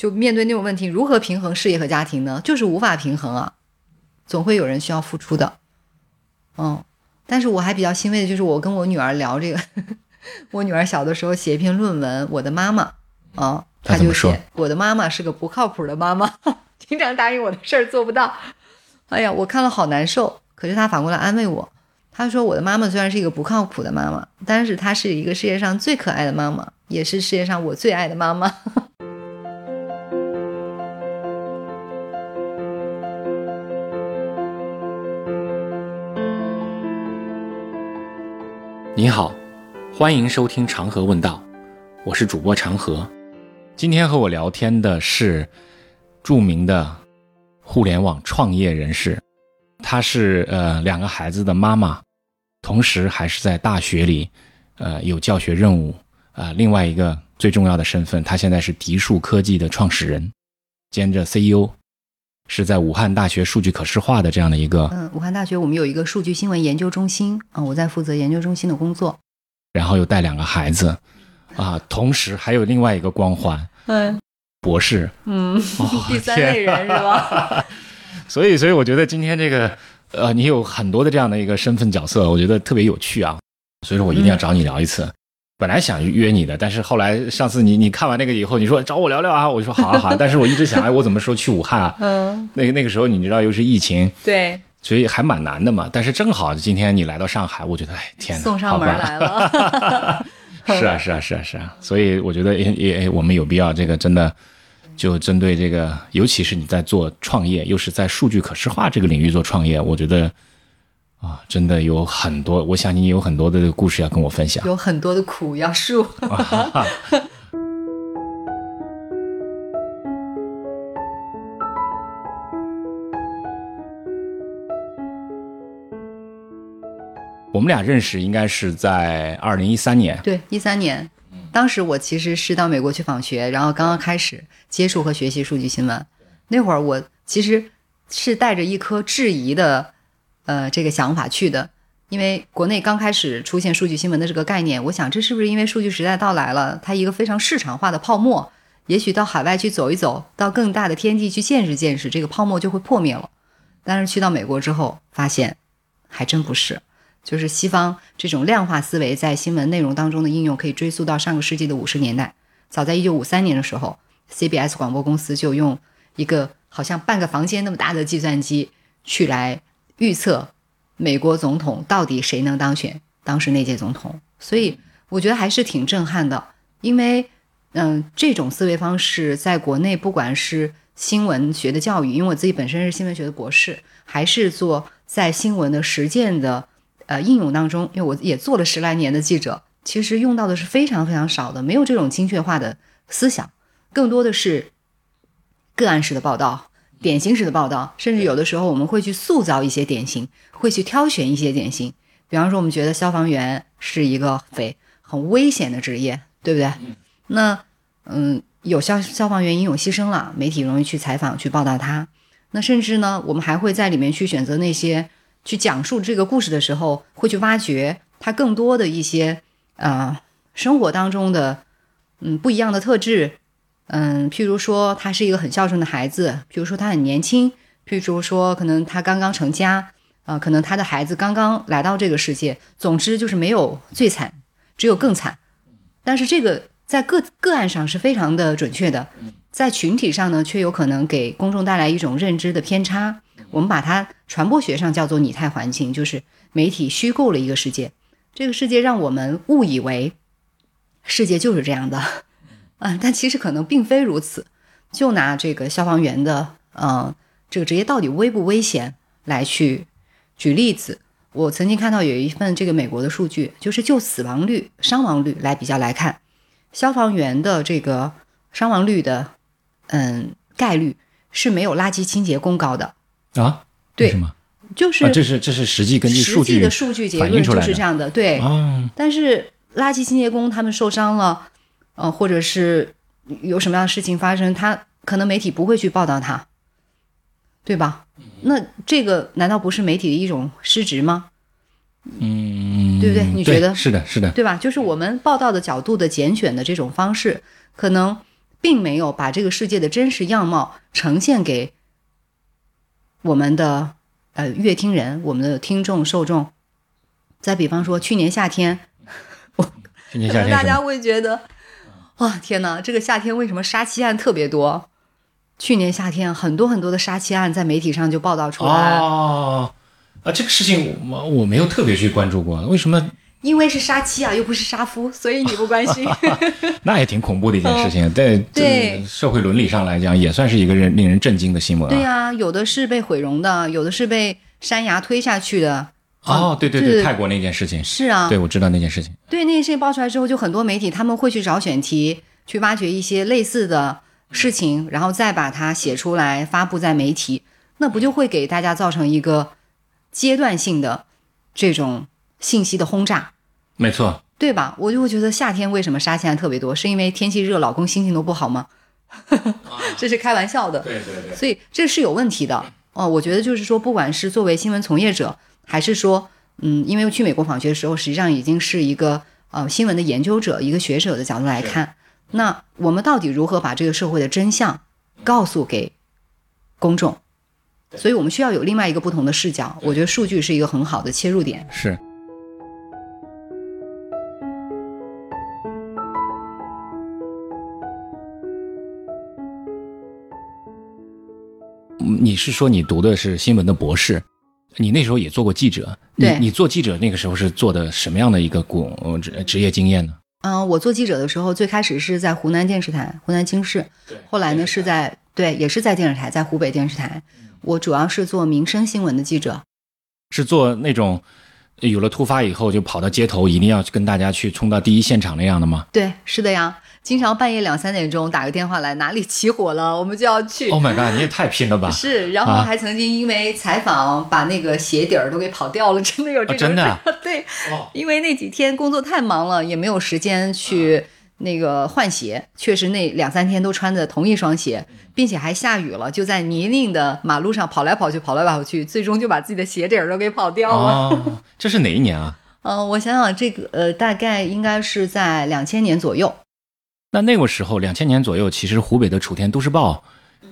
就面对那种问题，如何平衡事业和家庭呢？就是无法平衡啊，总会有人需要付出的。嗯，但是我还比较欣慰的就是，我跟我女儿聊这个，我女儿小的时候写一篇论文，我的妈妈啊，她就写我的妈妈是个不靠谱的妈妈，经常答应我的事儿做不到。哎呀，我看了好难受。可是她反过来安慰我，她说我的妈妈虽然是一个不靠谱的妈妈，但是她是一个世界上最可爱的妈妈，也是世界上我最爱的妈妈。你好，欢迎收听长河问道，我是主播长河。今天和我聊天的是著名的互联网创业人士，她是呃两个孩子的妈妈，同时还是在大学里呃有教学任务啊。另外一个最重要的身份，她现在是迪数科技的创始人兼着 CEO。是在武汉大学数据可视化的这样的一个，嗯，武汉大学我们有一个数据新闻研究中心啊，我在负责研究中心的工作，然后又带两个孩子，啊，同时还有另外一个光环，嗯，博士，嗯，第三类人 是吧？所以，所以我觉得今天这个，呃，你有很多的这样的一个身份角色，我觉得特别有趣啊，所以说我一定要找你聊一次。本来想约你的，但是后来上次你你看完那个以后，你说找我聊聊啊，我就说好啊好啊。但是我一直想，哎，我怎么说去武汉啊？嗯，那个那个时候你知道又是疫情，对，所以还蛮难的嘛。但是正好今天你来到上海，我觉得哎天呐，送上门来了。是啊是啊是啊是啊，所以我觉得也也我们有必要这个真的就针对这个，尤其是你在做创业，又是在数据可视化这个领域做创业，我觉得。啊，真的有很多，我想你有很多的故事要跟我分享，有很多的苦要受。我们俩认识应该是在二零一三年，对，一三年，当时我其实是到美国去访学，然后刚刚开始接触和学习数据新闻，那会儿我其实是带着一颗质疑的。呃，这个想法去的，因为国内刚开始出现数据新闻的这个概念，我想这是不是因为数据时代到来了，它一个非常市场化的泡沫，也许到海外去走一走，到更大的天地去见识见识，这个泡沫就会破灭了。但是去到美国之后，发现还真不是，就是西方这种量化思维在新闻内容当中的应用，可以追溯到上个世纪的五十年代。早在一九五三年的时候，CBS 广播公司就用一个好像半个房间那么大的计算机去来。预测美国总统到底谁能当选？当时那届总统，所以我觉得还是挺震撼的。因为，嗯，这种思维方式在国内，不管是新闻学的教育，因为我自己本身是新闻学的博士，还是做在新闻的实践的呃应用当中，因为我也做了十来年的记者，其实用到的是非常非常少的，没有这种精确化的思想，更多的是个案式的报道。典型式的报道，甚至有的时候我们会去塑造一些典型，会去挑选一些典型。比方说，我们觉得消防员是一个非很危险的职业，对不对？那嗯，有消消防员英勇牺牲了，媒体容易去采访去报道他。那甚至呢，我们还会在里面去选择那些去讲述这个故事的时候，会去挖掘他更多的一些啊生活当中的嗯不一样的特质。嗯，譬如说他是一个很孝顺的孩子，譬如说他很年轻，譬如说可能他刚刚成家，啊，可能他的孩子刚刚来到这个世界，总之就是没有最惨，只有更惨。但是这个在个个案上是非常的准确的，在群体上呢，却有可能给公众带来一种认知的偏差。我们把它传播学上叫做拟态环境，就是媒体虚构了一个世界，这个世界让我们误以为世界就是这样的。啊，但其实可能并非如此。就拿这个消防员的，嗯，这个职业到底危不危险来去举例子。我曾经看到有一份这个美国的数据，就是就死亡率、伤亡率来比较来看，消防员的这个伤亡率的，嗯，概率是没有垃圾清洁工高的啊？对，什么？就是这是这是实际根据数据的数据结论就是这样的。对，但是垃圾清洁工他们受伤了。呃，或者是有什么样的事情发生，他可能媒体不会去报道他，对吧？那这个难道不是媒体的一种失职吗？嗯，对不对？你觉得是的，是的，对吧？就是我们报道的角度的拣选的这种方式，可能并没有把这个世界的真实样貌呈现给我们的呃乐听人、我们的听众受众。再比方说，去年夏天，去年可能 大家夏天什么？会觉得，哇，天哪，这个夏天为什么杀妻案特别多？去年夏天很多很多的杀妻案在媒体上就报道出来，哦，啊，这个事情我我没有特别去关注过，为什么？因为是杀妻啊，又不是杀夫，所以你不关心。那也挺恐怖的一件事情，在嗯对这社会伦理上来讲，也算是一个人令人震惊的新闻啊。对呀、有的是被毁容的，有的是被山崖推下去的。哦，对对是对，泰国那件事情，是啊，对我知道那件事情。对那件事情爆出来之后，就很多媒体他们会去找选题，去挖掘一些类似的事情，然后再把它写出来发布在媒体，那不就会给大家造成一个阶段性的这种信息的轰炸，没错，对吧？我就会觉得夏天为什么杀青案特别多，是因为天气热，老公心情都不好吗？这是开玩笑的。对对对，所以这是有问题的哦。我觉得就是说，不管是作为新闻从业者，还是说，嗯，因为去美国访学的时候，实际上已经是一个呃新闻的研究者、一个学者的角度来看，那我们到底如何把这个社会的真相告诉给公众？所以我们需要有另外一个不同的视角。我觉得数据是一个很好的切入点。是。嗯你是说你读的是新闻的博士？你那时候也做过记者？你对你做记者那个时候是做的什么样的一个工呃职职业经验呢？嗯、我做记者的时候，最开始是在湖南电视台、湖南经视，后来呢是在对，也是在电视台，在湖北电视台。我主要是做民生新闻的记者。是做那种呃有了突发以后就跑到街头，一定要跟大家去冲到第一现场那样的吗对，是的呀，经常半夜两三点钟打个电话来，哪里起火了，我们就要去。？Oh my god！你也太拼了吧！是，然后啊还曾经因为采访把那个鞋底儿都给跑掉了，真的有这种、啊真的啊 对，哦因为那几天工作太忙了，也没有时间去那个换鞋。确实，那两三天都穿着同一双鞋，并且还下雨了，就在泥泞的马路上跑来跑去，跑来跑去，最终就把自己的鞋底儿都给跑掉了。哦，这是哪一年啊？嗯、我想想，这个呃，大概应该是在两千年左右。那那个时候，两千年左右，其实湖北的《楚天都市报》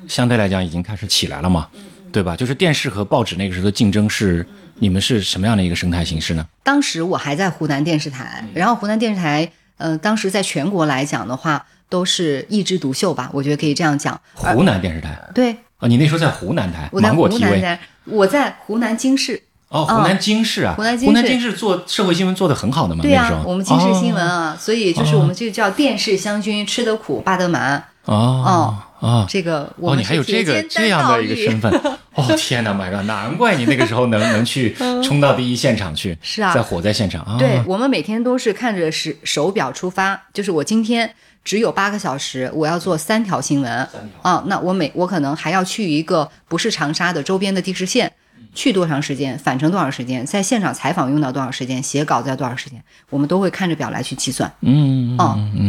相对来讲已经开始起来了嘛，对吧？就是电视和报纸那个时候的竞争是，你们是什么样的一个生态形式呢？当时我还在湖南电视台，然后湖南电视台，呃，当时在全国来讲的话，都是一枝独秀吧，我觉得可以这样讲。湖南电视台对，啊，你那时候在湖南台，湖南 TV 台，我在湖南经视。哦，湖南经视啊，湖南经视湖南经视做社会新闻做的很好的嘛，对呀、那时候我们经视新闻哦啊，所以就是我们这个叫电视湘军，吃得苦，霸得满。哦哦这个我哦，你还有这个这样的一个身份 哦，天哪，My God，难怪你那个时候能 能去冲到第一现场去，是啊在火灾现场啊，义。对我们每天都是看着时手表出发，就是我今天只有八个小时，我要做三条新闻啊。那我每我可能还要去一个不是长沙的周边的地市县。去多长时间，返程多少时间，在现场采访用到多少时间，写稿子要多少时间，我们都会看着表来去计算。嗯，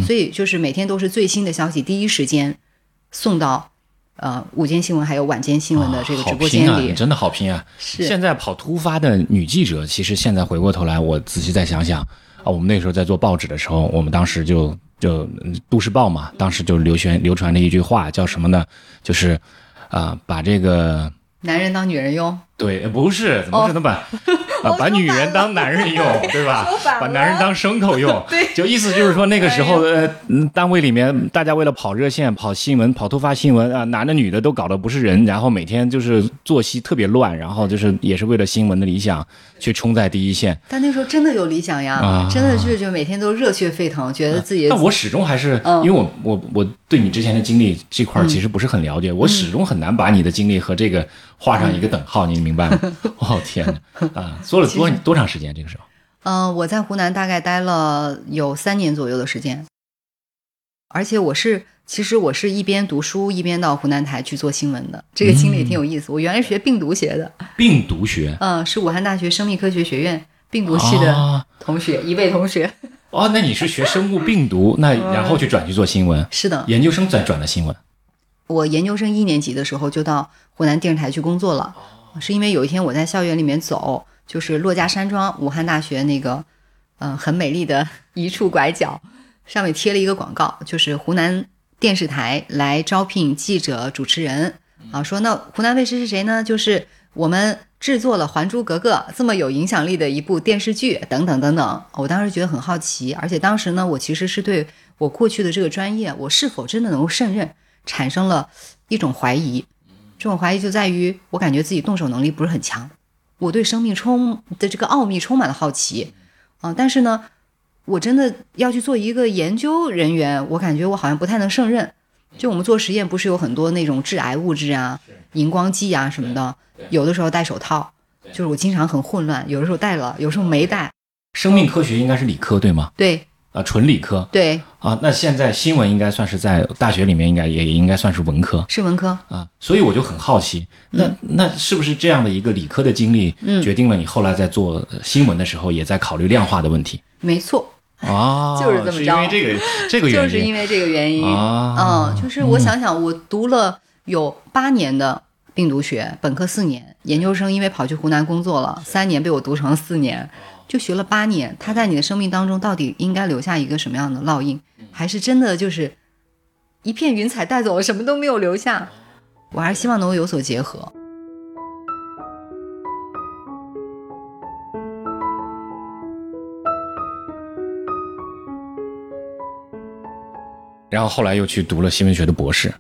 所以就是每天都是最新的消息，第一时间送到呃午间新闻还有晚间新闻的这个直播间里。真的好拼啊！是现在跑突发的女记者，其实现在回过头来，我仔细再想想啊，我们那时候在做报纸的时候，我们当时就就嗯都市报嘛，当时就流传流传了一句话，叫什么呢？就是啊、把这个男人当女人用，对，不是，怎么是能把、啊把女人当男人用，对吧把男人当牲口用，对就意思就是说那个时候，哎呃，嗯单位里面大家为了跑热线、跑新闻、跑突发新闻啊，男的女的都搞得不是人，然后每天就是作息特别乱，然后就是也是为了新闻的理想去冲在第一线。但那时候真的有理想呀，啊真的是就每天都热血沸腾，觉得自己的但我始终还是，嗯因为我我我对你之前的经历这块其实不是很了解，我始终很难把你的经历和这个画上一个等号，你明白吗？哦天哪，啊，做了多多长时间？这个时候？嗯、我在湖南大概待了有三年左右的时间，而且我是其实我是一边读书一边到湖南台去做新闻的，这个经历挺有意思。我原来是学病毒学的，病毒学嗯、是武汉大学生命科学学院病毒系的啊同学，一位同学。哦，那你是学生物病毒，那 然后去转去做新闻，是的，研究生再转的新闻。我研究生一年级的时候就到湖南电视台去工作了，是因为有一天我在校园里面走，就是珞珈山庄武汉大学那个，嗯、很美丽的 一处拐角，上面贴了一个广告，就是湖南电视台来招聘记者、主持人啊，说那湖南卫视是谁呢？就是我们制作了《还珠格格》这么有影响力的一部电视剧，等等等等。我当时觉得很好奇，而且当时呢，我其实是对我过去的这个专业，我是否真的能够胜任，产生了一种怀疑。这种怀疑就在于，我感觉自己动手能力不是很强，我对生命充的这个奥秘充满了好奇，啊，但是呢。我真的要去做一个研究人员，我感觉我好像不太能胜任。就我们做实验，不是有很多那种致癌物质啊、荧光剂啊什么的，有的时候戴手套，就是我经常很混乱，有的时候戴了，有时候没戴。生命科学应该是理科对吗？对，啊，纯理科。对，啊，那现在新闻应该算是在大学里面应该也应该算是文科，是文科啊。所以我就很好奇，那那是不是这样的一个理科的经历，决定了你后来在做新闻的时候，也在考虑量化的问题？没错。啊，就是这么着，因为这个 这个原因，就是因为这个原因啊。嗯，就是我想想，我读了有八年的病毒学，本科四年，研究生因为跑去湖南工作了，三年被我读成四年，就学了八年。他在你的生命当中到底应该留下一个什么样的烙印？还是真的就是一片云彩带走了，什么都没有留下？我还是希望能够有所结合。然后后来又去读了新闻学的博士。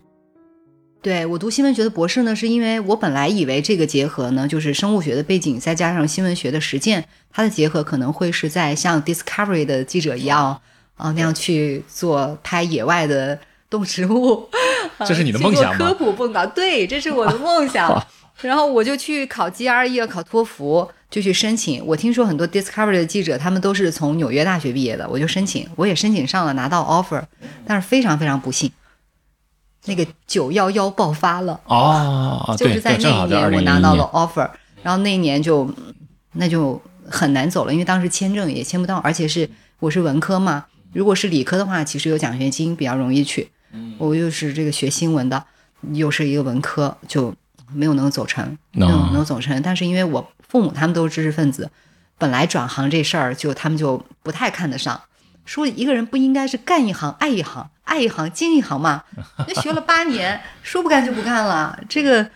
对我读新闻学的博士呢，是因为我本来以为这个结合呢，就是生物学的背景再加上新闻学的实践，它的结合可能会是在像 Discovery 的记者一样啊那样去做拍野外的动植物。这是你的梦想吗？科普蹦跶，对，这是我的梦想。然后我就去考 GRE，考托福，就去申请。我听说很多 Discovery 的记者，他们都是从纽约大学毕业的，我就申请，我也申请上了，拿到 offer。但是非常非常不幸，那个九幺幺爆发了哦，就是在那一年我拿到了 offer，然后那一年就那就很难走了，因为当时签证也签不到，而且是我是文科嘛，如果是理科的话，其实有奖学金比较容易去。我又是这个学新闻的，又是一个文科，就。没有能走成，没有能走成。但是因为我父母他们都是知识分子，本来转行这事儿就他们就不太看得上，说一个人不应该是干一行爱一行，爱一行精一行嘛。那学了八年，说不干就不干了。这个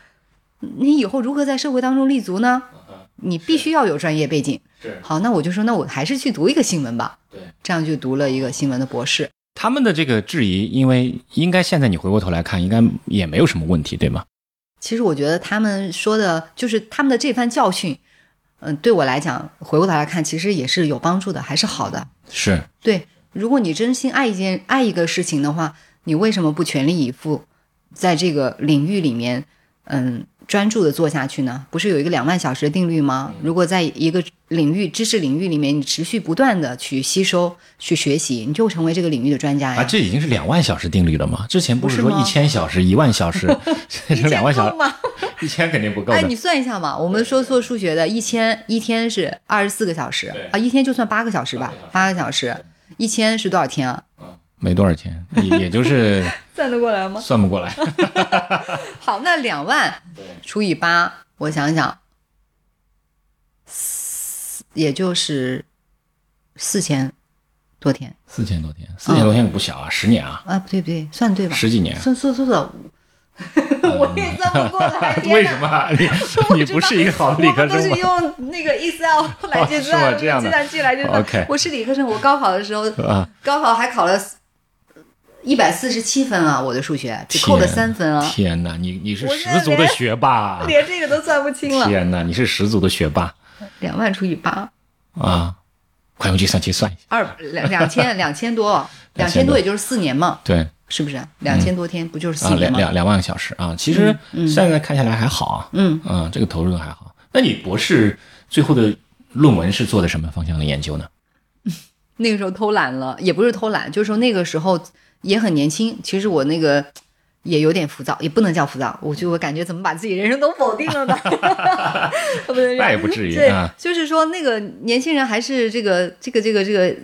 你以后如何在社会当中立足呢？你必须要有专业背景。好，那我就说，那我还是去读一个新闻吧。对，这样就读了一个新闻的博士。他们的这个质疑，因为应该现在你回过头来看，应该也没有什么问题，对吗？其实我觉得他们说的，就是他们的这番教训，嗯，对我来讲，回过头来看，其实也是有帮助的，还是好的。是对，如果你真心爱一件爱一个事情的话，你为什么不全力以赴，在这个领域里面，嗯。专注的做下去呢？不是有一个两万小时的定律吗？如果在一个领域、知识领域里面，你持续不断的去吸收、去学习，你就成为这个领域的专家呀！啊，这已经是两万小时定律了吗？之前不是说一千小时、一万小时，变成两万小时吗？一千肯定不够。哎，你算一下嘛，我们说做数学的，一千一天是二十四个小时啊，一天就算八个小时吧，八个小时，一千是多少天啊？没多少钱，也也就是 算得过来吗？算不过来。好，那两万除以八，我想想，也就是四千多天。四千多天，四千多天不小啊，十年啊。啊，不对不对，算对吧？十几年。算算算算，我也算不过来。为什么？你你不是一个好的理科生吗？都是用那个 Excel 来计算，计算器来计算。我是理科生，我高考的时候，高考还考了。一百四十七分啊！我的数学只扣了三分啊！天哪，你你是十足的学霸，连这个都算不清了。天哪，你是十足的学霸。两万除以八啊，快用计算器算一下。二两两千 两千多，两千多也就是四年嘛。对，是不是？两千多天不就是四年吗？两两两万个小时啊！其实现在看下来还好啊。嗯嗯，这个投入还好。那你博士最后的论文是做的什么方向的研究呢？那个时候偷懒了，也不是偷懒，就是说那个时候。也很年轻，其实我那个 也有点浮躁，也不能叫浮躁，我就我感觉怎么把自己人生都否定了呢？不能 那也不至于。对，就是说那个年轻人还是这个这个这个这个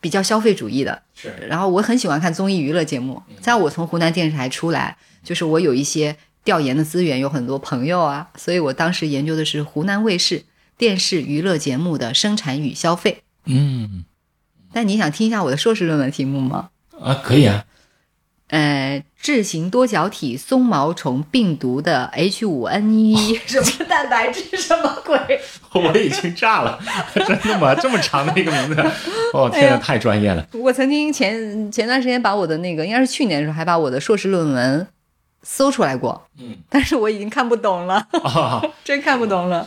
比较消费主义的。是。然后我很喜欢看综艺娱乐节目，在我从湖南电视台出来，就是我有一些调研的资源，有很多朋友啊，所以我当时研究的是湖南卫视电视娱乐节目的生产与消费。嗯。但你想听一下我的硕士论文题目吗？啊，可以啊。呃，智型多角体松毛虫病毒的 H5N1 什么蛋白质什么鬼？我已经炸了，真的吗？这么长的一个名字，哦天呐，太专业了。我曾经前前段时间把我的那个，应该是去年的时候，还把我的硕士论文搜出来过，嗯，但是我已经看不懂了，啊，真看不懂了。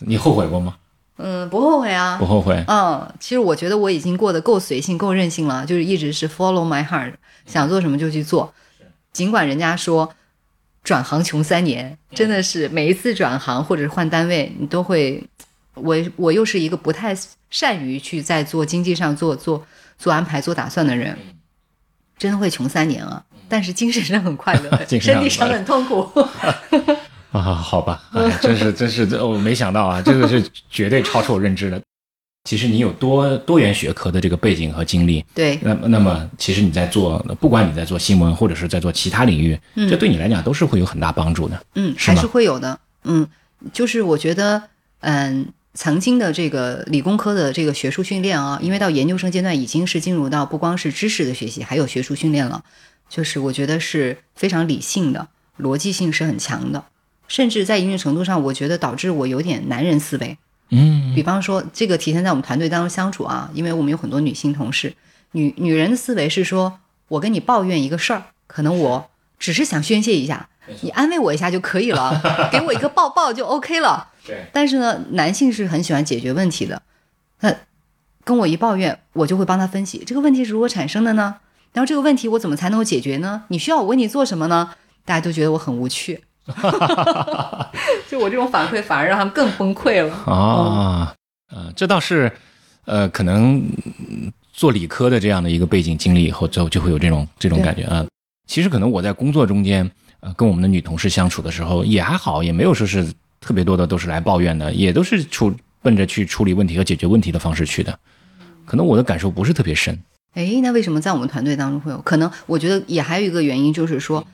你后悔过吗？嗯，不后悔啊不。后悔。嗯，其实我觉得我已经过得够随性、够任性了，就是一直是 follow my heart，想做什么就去做。尽管人家说转行穷三年，真的是每一次转行或者是换单位，你都会，我我又是一个不太善于去在做经济上做做做安排、做打算的人，真的会穷三年啊。但是精神上很快乐 精神上身体上很痛苦。啊，好吧，哎，真是 真是，我没想到啊，这个是绝对超出我认知的。其实你有多多元学科的这个背景和经历，对，那么那么其实你在做，不管你在做新闻或者是在做其他领域，嗯这对你来讲都是会有很大帮助的。嗯，是还是会有的。嗯，就是我觉得，嗯，曾经的这个理工科的这个学术训练啊，因为到研究生阶段已经是进入到不光是知识的学习，还有学术训练了。就是我觉得是非常理性的，逻辑性是很强的，甚至在一定程度上，我觉得导致我有点男人思维。嗯比方说，这个体现在我们团队当中相处啊，因为我们有很多女性同事，女女人的思维是说，我跟你抱怨一个事儿，可能我只是想宣泄一下，你安慰我一下就可以了，给我一个抱抱就 OK 了。对，但是呢，男性是很喜欢解决问题的，他跟我一抱怨，我就会帮他分析这个问题是如何产生的呢？然后这个问题我怎么才能够解决呢？你需要我为你做什么呢？大家都觉得我很无趣，就我这种反馈反而让他们更崩溃了。啊，呃，这倒是，呃，可能嗯做理科的这样的一个背景经历以后，之后就会有这种这种感觉啊。其实可能我在工作中间，呃，跟我们的女同事相处的时候也还好，也没有说是特别多的都是来抱怨的，也都是处奔着去处理问题和解决问题的方式去的。可能我的感受不是特别深。诶，那为什么在我们团队当中会有？可能我觉得也还有一个原因，就是说，嗯、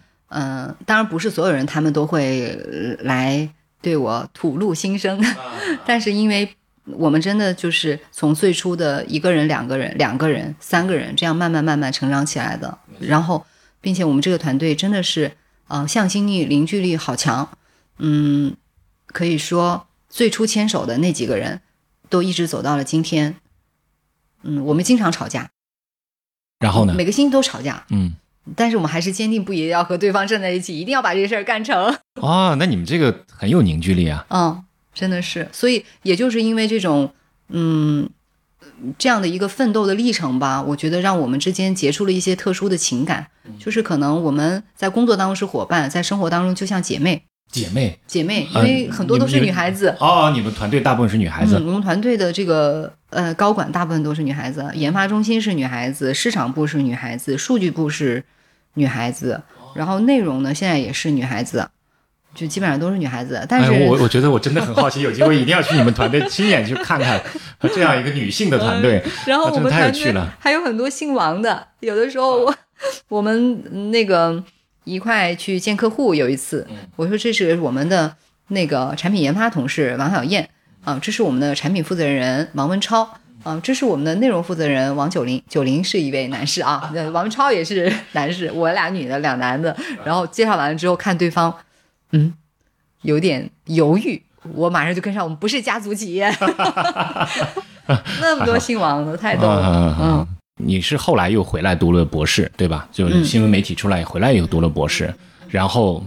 当然不是所有人他们都会呃来对我吐露心声，但是因为我们真的就是从最初的一个人、两个人、两个人、三个人这样慢慢慢慢成长起来的，然后，并且我们这个团队真的是，呃，向心力、凝聚力好强，嗯，可以说最初牵手的那几个人，都一直走到了今天。嗯，我们经常吵架，然后呢？每个星期都吵架，嗯，但是我们还是坚定不移地要和对方站在一起，一定要把这个事儿干成。哦，那你们这个很有凝聚力啊。嗯，真的是，所以也就是因为这种，嗯，这样的一个奋斗的历程吧，我觉得让我们之间结出了一些特殊的情感，就是可能我们在工作当中是伙伴，在生活当中就像姐妹，姐妹，姐妹，因啊为很多都是女孩子。哦，你们团队大部分是女孩子。嗯，我们团队的这个呃高管大部分都是女孩子，研发中心是女孩子，市场部是女孩子，数据部是女孩子，然后内容呢现在也是女孩子，就基本上都是女孩子。但是、哎，我我觉得我真的很好奇，有机会一定要去你们团队 亲眼去看看这样一个女性的团队。然后我们团队还有很多姓王的，有的时候我我们那个一块去见客户，有一次我说这是我们的那个产品研发同事王小燕啊，这是我们的产品负责人王文超。啊，这是我们的内容负责人王九龄，九龄是一位男士啊，王文超也是男士，我俩女的，两男的。然后介绍完了之后，看对方，嗯，有点犹豫，我马上就跟上，我们不是家族企业，那么多姓王的，太逗了，嗯。你是后来又回来读了博士，对吧？就是嗯。新闻媒体出来回来又读了博士，然后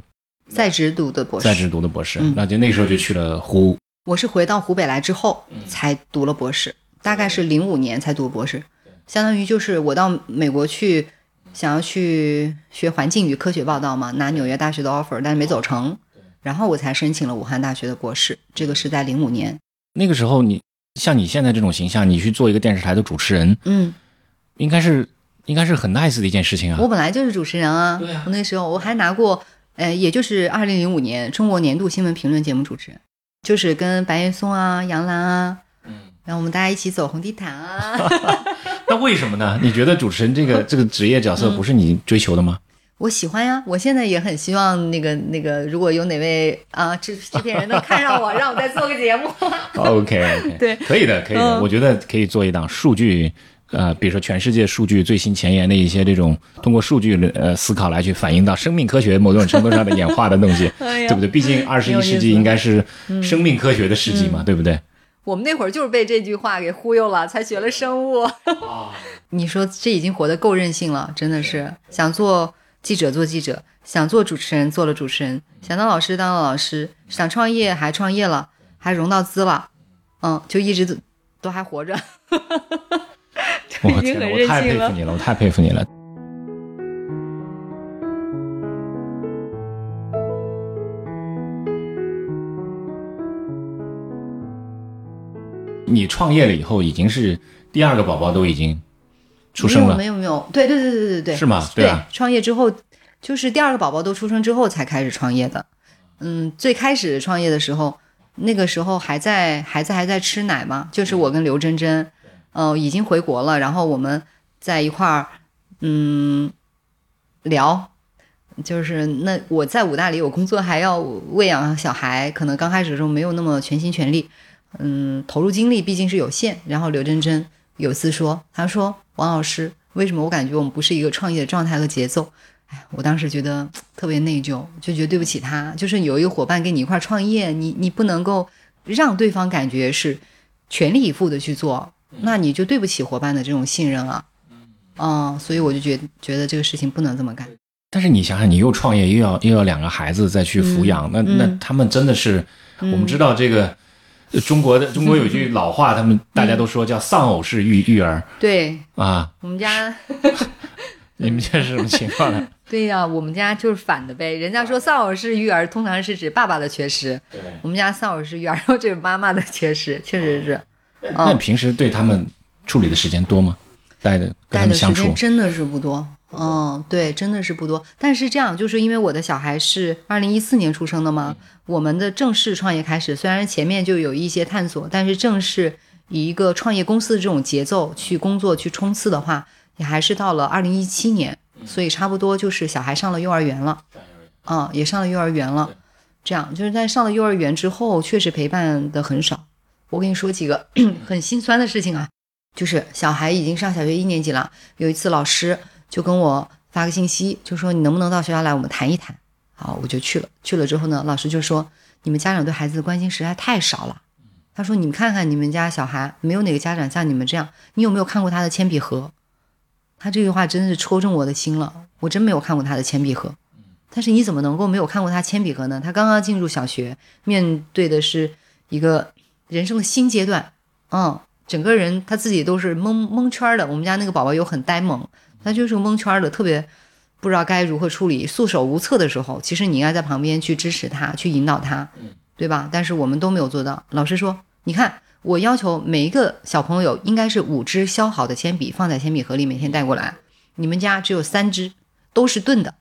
在职读的博士，在职读的博士，嗯。那就那时候就去了湖。我是回到湖北来之后嗯。才读了博士，大概是零五年才读博士，相当于就是我到美国去，想要去学环境与科学报道嘛，拿纽约大学的 offer，但是没走成，然后我才申请了武汉大学的博士，这个是在零五年。那个时候你像你现在这种形象，你去做一个电视台的主持人，嗯，应该是应该是很 nice 的一件事情啊我。本来就是主持人啊，对啊我那时候我还拿过，呃，也就是二零零五年中国年度新闻评论节目主持人，就是跟白岩松啊、杨澜啊，嗯，然后我们大家一起走红地毯啊。那为什么呢？你觉得主持人这个 这个职业角色不是你追求的吗？我喜欢呀，我现在也很希望那个那个，如果有哪位啊制制片人能看上我，让我再做个节目。OK OK，对可以的，可以的。嗯我觉得可以做一档数据呃，比如说全世界数据最新前沿的一些这种通过数据呃思考来去反映到生命科学某种程度上的演化的东西，对不对？毕竟二十一世纪应该是生命科学的世纪嘛，对不对？我们那会儿就是被这句话给忽悠了，才学了生物。你说这已经活得够任性了，真的是想做记者做记者，想做主持人做了主持人，想当老师当了老师，想创业还创业了，还融到资了，嗯，就一直都都还活着。我天，我太佩服你了，我太佩服你了。你创业了以后，已经是第二个宝宝都已经出生了，没有没有没有，对对对对对对，是吗？对啊，创业之后就是第二个宝宝都出生之后才开始创业的。嗯，最开始创业的时候，那个时候还在孩子还在吃奶嘛，就是我跟刘真真，呃，已经回国了，然后我们在一块儿，嗯，聊，就是那我在武大里有工作，还要喂养小孩，可能刚开始的时候没有那么全心全力。嗯，投入精力毕竟是有限。然后刘真真有次说：“她说王老师，为什么我感觉我们不是一个创业的状态和节奏？”哎，我当时觉得特别内疚，就觉得对不起他。就是有一个伙伴跟你一块创业，你你不能够让对方感觉是全力以赴的去做，那你就对不起伙伴的这种信任了。嗯，所以我就觉觉得这个事情不能这么干。但是你想想，你又创业，又要又要两个孩子再去抚养，那那他们真的是，我们知道这个。中国的中国有句 老话，他们大家都说叫丧偶式育育儿。对啊，我们家，你们家是什么情况呢？对呀，我们家就是反的呗。人家说丧偶式育儿通常是指爸爸的缺失，对，我们家丧偶式育儿就是妈妈的缺失，确实是。那你平时对他们处理的时间多吗？带的待的时间真的是不多。嗯，对，真的是不多。但是这样，就是因为我的小孩是二零一四年出生的嘛，我们的正式创业开始，虽然前面就有一些探索，但是正式以一个创业公司的这种节奏去工作、去冲刺的话，也还是到了二零一七年，所以差不多就是小孩上了幼儿园了，嗯，也上了幼儿园了。这样就是在上了幼儿园之后，确实陪伴的很少。我跟你说几个 很心酸的事情啊，就是小孩已经上小学一年级了，有一次老师。就跟我发个信息，就说你能不能到学校来，我们谈一谈。好，我就去了。去了之后呢，老师就说你们家长对孩子的关心实在太少了。他说你们看看你们家小孩，没有哪个家长像你们这样。你有没有看过他的铅笔盒？他这句话真的是戳中我的心了。我真没有看过他的铅笔盒。但是你怎么能够没有看过他铅笔盒呢？他刚刚进入小学，面对的是一个人生的新阶段。嗯，整个人他自己都是蒙蒙圈的。我们家那个宝宝又很呆萌。他就是蒙圈的，特别不知道该如何处理，束手无策的时候，其实你应该在旁边去支持他，去引导他，对吧？但是我们都没有做到。老师说：“你看，我要求每一个小朋友应该是五支削好的铅笔放在铅笔盒里，每天带过来。你们家只有三支，都是钝的，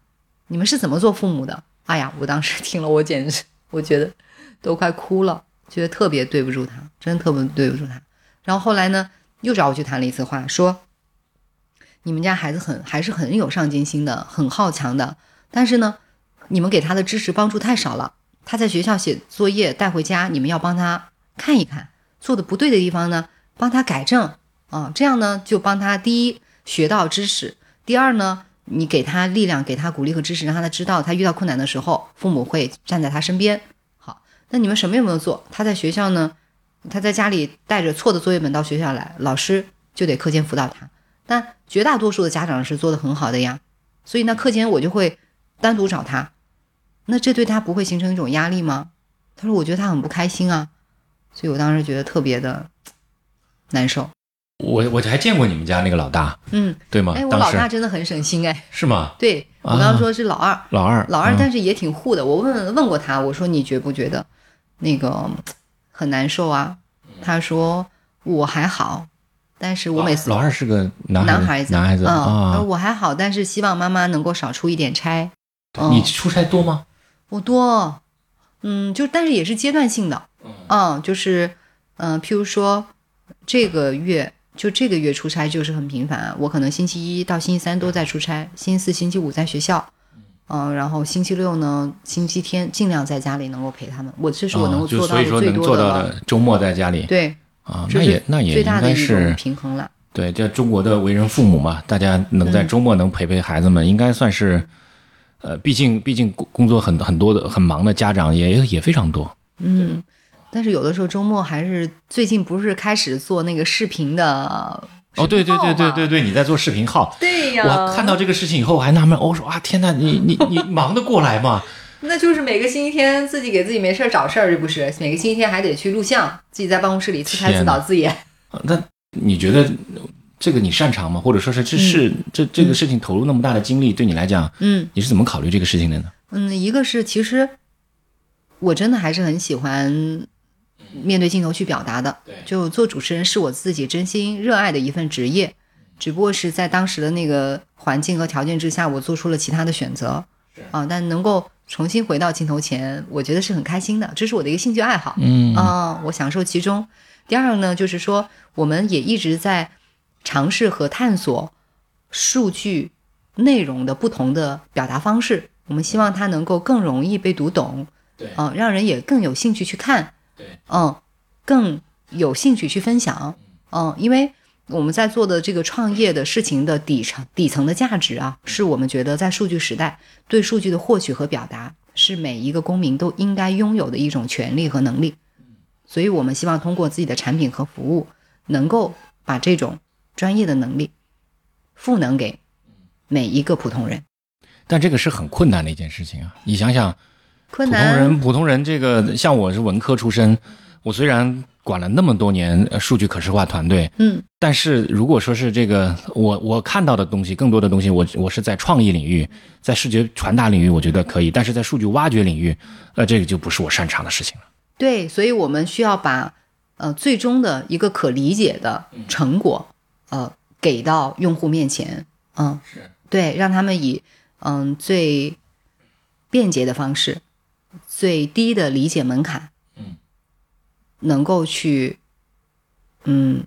你们是怎么做父母的？”哎呀，我当时听了，我简直我觉得都快哭了，觉得特别对不住他，真的特别对不住他。然后后来呢，又找我去谈了一次话，说。你们家孩子很还是很有上进心的，很好强的。但是呢，你们给他的支持帮助太少了。他在学校写作业带回家，你们要帮他看一看，做的不对的地方呢，帮他改正啊。这样呢，就帮他第一学到知识，第二呢，你给他力量，给他鼓励和支持，让他知道他遇到困难的时候，父母会站在他身边。好，那你们什么也没有做？他在学校呢，他在家里带着错的作业本到学校来，老师就得课间辅导他。但绝大多数的家长是做的很好的呀，所以那课间我就会单独找他，那这对他不会形成一种压力吗？他说我觉得他很不开心啊，所以我当时觉得特别的难受。我我还见过你们家那个老大，嗯，对吗？哎，我老大真的很省心哎，是吗？对我刚刚说是老二，老二，老二，但是也挺护的。我问问过他，我说你觉不觉得那个很难受啊？他说我还好。但是我每次老二是个男孩子，男孩子啊，我还好，但是希望妈妈能够少出一点差。你出差多吗？我多，嗯，就但是也是阶段性的，嗯，就是嗯，譬如说这个月就这个月出差就是很频繁，我可能星期一到星期三都在出差，星期四、星期五在学校，嗯，然后星期六呢，星期天尽量在家里能够陪他们，我这是我能够做到的最多的。周末在家里，对。啊，那也那也应该是平衡了。对，这中国的为人父母嘛，大家能在周末能陪陪孩子们，应该算是，呃，毕竟毕竟工工作很很多的很忙的家长也也非常多。嗯，但是有的时候周末还是最近不是开始做那个视频的哦，对对对对对对，你在做视频号。对呀，我看到这个事情以后，我还纳闷，我说啊，天呐，你你你忙得过来吗？那就是每个星期天自己给自己没事儿找事儿，这不是每个星期天还得去录像，自己在办公室里自拍自导自演。呃那你觉得这个你擅长吗？或者说是这是、这这个事情投入那么大的精力，对你来讲，嗯你是怎么考虑这个事情的呢？嗯，一个是其实我真的还是很喜欢面对镜头去表达的，对就做主持人是我自己真心热爱的一份职业，只不过是在当时的那个环境和条件之下，我做出了其他的选择啊，但能够重新回到镜头前，我觉得是很开心的，这是我的一个兴趣爱好。嗯啊、我享受其中。第二个呢，就是说，我们也一直在尝试和探索数据内容的不同的表达方式。我们希望它能够更容易被读懂，对嗯、让人也更有兴趣去看，对，嗯，更有兴趣去分享，嗯，因为我们在做的这个创业的事情的底层底层的价值啊，是我们觉得在数据时代对数据的获取和表达是每一个公民都应该拥有的一种权利和能力。所以我们希望通过自己的产品和服务，能够把这种专业的能力赋能给每一个普通人。但这个是很困难的一件事情啊！你想想，普通，人，普通人这个像我是文科出身，我虽然管了那么多年呃数据可视化团队，嗯。但是如果说是这个我我看到的东西，更多的东西我我是在创意领域，在视觉传达领域，我觉得可以，但是在数据挖掘领域，呃，这个就不是我擅长的事情了。对，所以我们需要把呃最终的一个可理解的成果，呃，给到用户面前，嗯，是。对，让他们以嗯最便捷的方式，最低的理解门槛，嗯，能够去，嗯，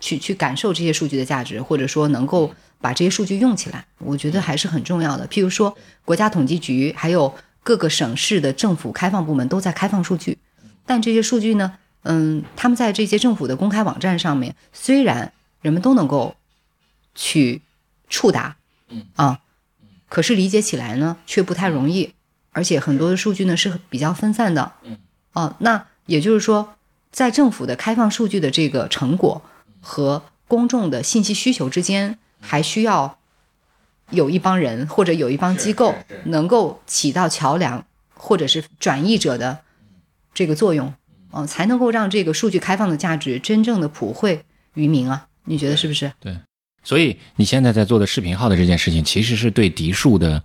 去去感受这些数据的价值，或者说能够把这些数据用起来，我觉得还是很重要的。譬如说，国家统计局还有各个省市的政府开放部门都在开放数据，但这些数据呢，嗯，他们在这些政府的公开网站上面，虽然人们都能够去触达，嗯。啊，可是理解起来呢却不太容易，而且很多的数据呢是比较分散的，嗯，哦、那也就是说，在政府的开放数据的这个成果和公众的信息需求之间，还需要有一帮人或者有一帮机构能够起到桥梁或者是转译者的这个作用，嗯、才能够让这个数据开放的价值真正的普惠于民啊，你觉得是不是？对。所以你现在在做的视频号的这件事情，其实是对迪数的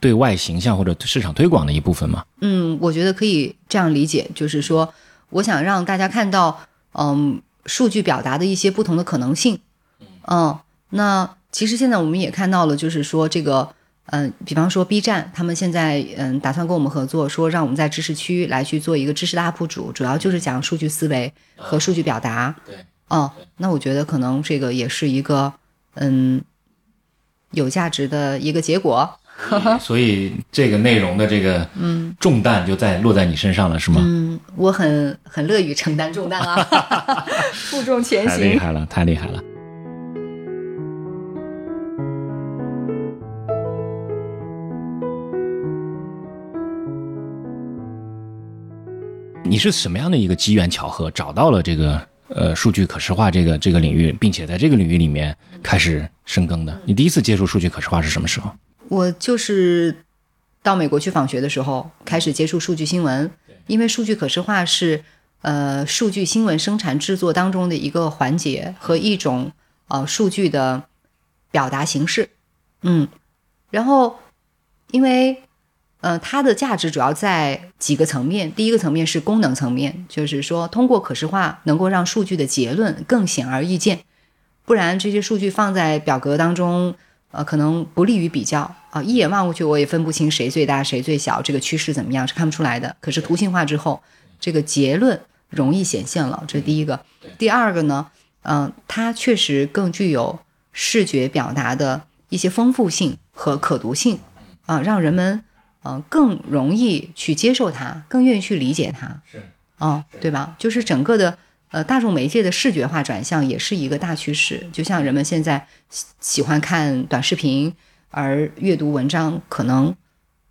对外形象或者市场推广的一部分嘛？嗯，我觉得可以这样理解，就是说，我想让大家看到，嗯，数据表达的一些不同的可能性。嗯，那其实现在我们也看到了，就是说这个，嗯，比方说 B 站，他们现在嗯打算跟我们合作，说让我们在知识区来去做一个知识的 UP 主，主要就是讲数据思维和数据表达。对，哦，那我觉得可能这个也是一个嗯有价值的一个结果。所以这个内容的这个嗯重担就在落在你身上了，是吗？嗯，我很很乐于承担重担啊，负重前行。太厉害了，太厉害了。你是什么样的一个机缘巧合找到了这个呃数据可视化这个这个领域，并且在这个领域里面开始深耕的？你第一次接触数据可视化是什么时候？我就是到美国去访学的时候，开始接触数据新闻，因为数据可视化是呃数据新闻生产制作当中的一个环节和一种呃数据的表达形式。嗯，然后因为呃它的价值主要在几个层面，第一个层面是功能层面，就是说通过可视化能够让数据的结论更显而易见，不然这些数据放在表格当中。呃，可能不利于比较啊、一眼望过去我也分不清谁最大谁最小，这个趋势怎么样是看不出来的。可是图形化之后，这个结论容易显现了，这是第一个。第二个呢，嗯、它确实更具有视觉表达的一些丰富性和可读性啊、让人们嗯、呃更容易去接受它，更愿意去理解它。是哦，对吧？就是整个的呃，大众媒介的视觉化转向也是一个大趋势。就像人们现在喜喜欢看短视频，而阅读文章可能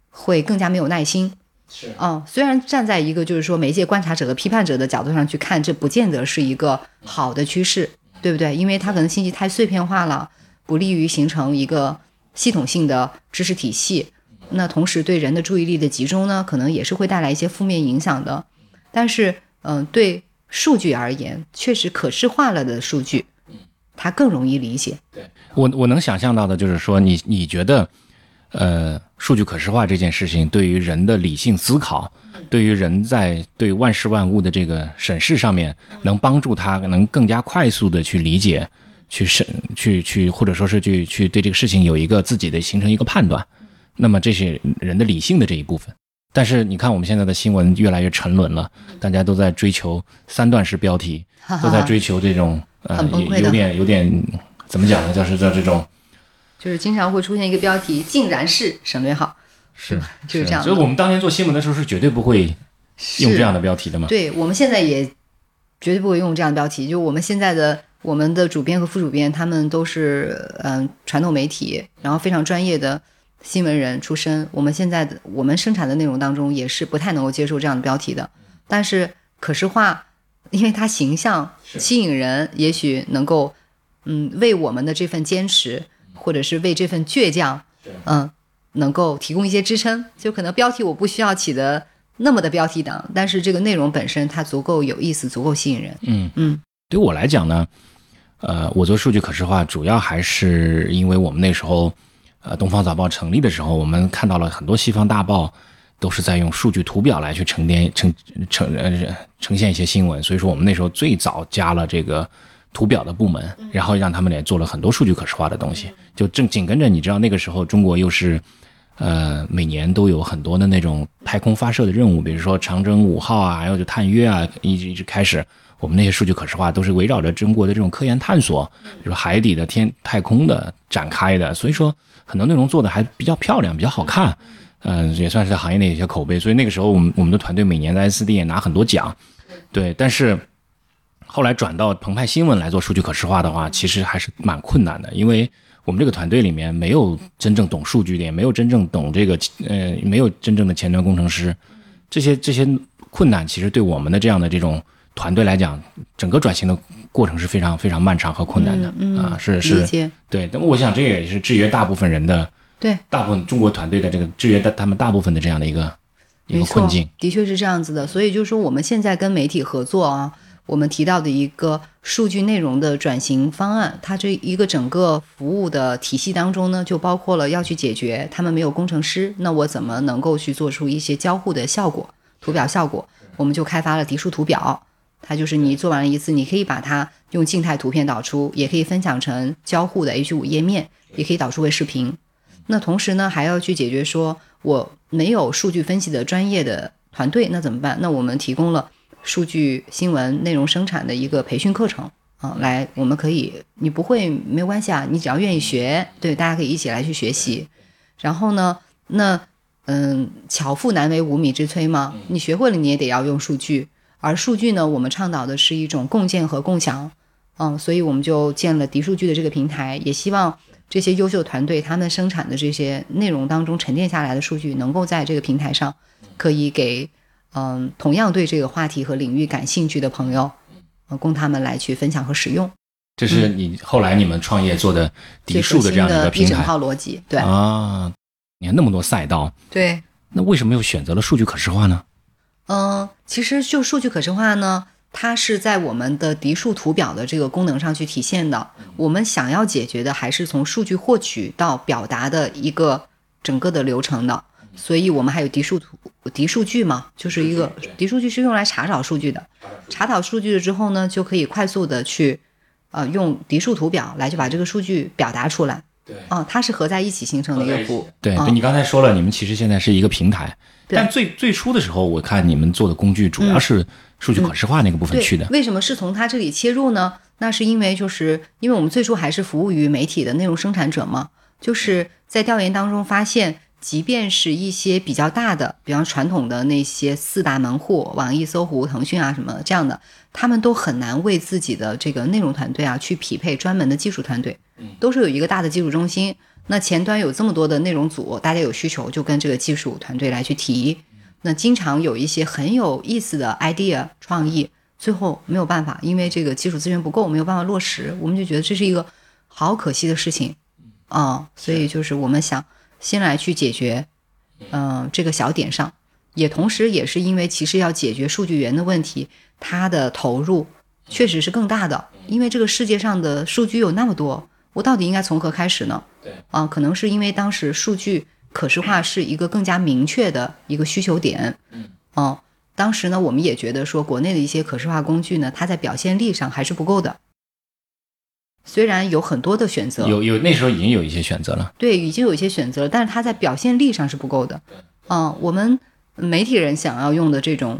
会更加没有耐心。是哦，虽然站在一个就是说媒介观察者和批判者的角度上去看，这不见得是一个好的趋势，对不对？因为它可能信息太碎片化了，不利于形成一个系统性的知识体系。那同时对人的注意力的集中呢，可能也是会带来一些负面影响的。但是，嗯、对数据而言，确实可视化了的数据，它更容易理解。对我我能想象到的就是说，你你觉得，呃，数据可视化这件事情对于人的理性思考，对于人在对万事万物的这个审视上面，能帮助他能更加快速的去理解、去审、去去或者说是去去对这个事情有一个自己的形成一个判断。那么这是人的理性的这一部分。但是你看，我们现在的新闻越来越沉沦了，大家都在追求三段式标题，都在追求这种呃有点有点怎么讲呢？就是叫这种。就是经常会出现一个标题，竟然是省略号，是就是这样的。所以我们当年做新闻的时候是绝对不会用这样的标题的嘛。对我们现在也绝对不会用这样的标题。就我们现在的我们的主编和副主编，他们都是嗯传统媒体，然后非常专业的新闻人出身。我们现在的我们生产的内容当中也是不太能够接受这样的标题的。但是可视化，因为它形象吸引人，也许能够嗯为我们的这份坚持，或者是为这份倔强，嗯能够提供一些支撑。就可能标题我不需要起的那么的标题党，但是这个内容本身它足够有意思，足够吸引人。嗯嗯，对我来讲呢，呃，我做数据可视化，主要还是因为我们那时候，呃，《东方早报》成立的时候，我们看到了很多西方大报都是在用数据图表来去沉淀、呈呈呃呈现一些新闻，所以说我们那时候最早加了这个图表的部门，然后让他们也做了很多数据可视化的东西。就正紧跟着，你知道那个时候中国又是。呃，每年都有很多的那种太空发射的任务，比如说长征五号啊，还有就探月啊，一直一直开始，我们那些数据可视化都是围绕着中国的这种科研探索，比如海底的、天太空的展开的，所以说很多内容做的还比较漂亮，比较好看，嗯、也算是行业内一些口碑。所以那个时候我们我们的团队每年在 S D 也拿很多奖，对，但是后来转到澎湃新闻来做数据可视化的话，其实还是蛮困难的，因为我们这个团队里面没有真正懂数据的，也没有真正懂这个呃，没有真正的前端工程师，这些这些困难其实对我们的这样的这种团队来讲，整个转型的过程是非常非常漫长和困难的、嗯嗯啊，是是，对。那么我想这也是制约大部分人的，对，大部分中国团队的这个制约的他们大部分的这样的一个一个困境。，的确是这样子的。所以就是说，我们现在跟媒体合作啊，我们提到的一个数据内容的转型方案，它这一个整个服务的体系当中呢，就包括了要去解决他们没有工程师，那我怎么能够去做出一些交互的效果、图表效果？我们就开发了迪数图表。它就是你做完了一次，你可以把它用静态图片导出，也可以分享成交互的 H 五页面，也可以导出为视频。那同时呢，还要去解决说我没有数据分析的专业的团队，那怎么办？那我们提供了数据新闻内容生产的一个培训课程啊，来我们可以，你不会没有关系啊，你只要愿意学，对，大家可以一起来去学习。然后呢，那嗯，巧妇难为无米之炊嘛，你学会了你也得要用数据，而数据呢，我们倡导的是一种共建和共享，嗯，所以我们就建了迪数据的这个平台，也希望这些优秀团队他们生产的这些内容当中沉淀下来的数据，能够在这个平台上可以给嗯同样对这个话题和领域感兴趣的朋友，呃，供他们来去分享和使用。这是你后来你们创业做的嗯最迪数的这样的一个平台一整套逻辑，对、啊。你看那么多赛道，对，那为什么又选择了数据可视化呢？嗯，其实就数据可视化呢，它是在我们的迪数图表的这个功能上去体现的。我们想要解决的还是从数据获取到表达的一个整个的流程的，所以我们还有迪数图、迪数据嘛，就是一个迪数据是用来查找数据的。查找数据了之后呢，就可以快速的去呃用迪数图表来就把这个数据表达出来。对啊、它是合在一起形成的一个服务。对，啊对你刚才说了，你们其实现在是一个平台，但最最初的时候，我看你们做的工具主要是数据可视化那个部分，去的。为什么是从它这里切入呢？那是因为就是因为我们最初还是服务于媒体的内容生产者嘛，就是在调研当中发现，即便是一些比较大的，比方传统的那些四大门户，网易、搜狐、腾讯啊什么这样的，他们都很难为自己的这个内容团队啊去匹配专门的技术团队，都是有一个大的技术中心。那前端有这么多的内容组，大家有需求就跟这个技术团队来去提。那经常有一些很有意思的 idea 创意，最后没有办法，因为这个技术资源不够，没有办法落实，我们就觉得这是一个好可惜的事情啊。所以就是我们想先来去解决，嗯、这个小点上，也同时也是因为其实要解决数据源的问题，它的投入确实是更大的，因为这个世界上的数据有那么多，我到底应该从何开始呢？对啊，可能是因为当时数据可视化是一个更加明确的一个需求点。嗯，哦、当时呢，我们也觉得说，国内的一些可视化工具呢，它在表现力上还是不够的。虽然有很多的选择，有有那时候已经有一些选择了。对，已经有一些选择了，但是它在表现力上是不够的。嗯，我们媒体人想要用的这种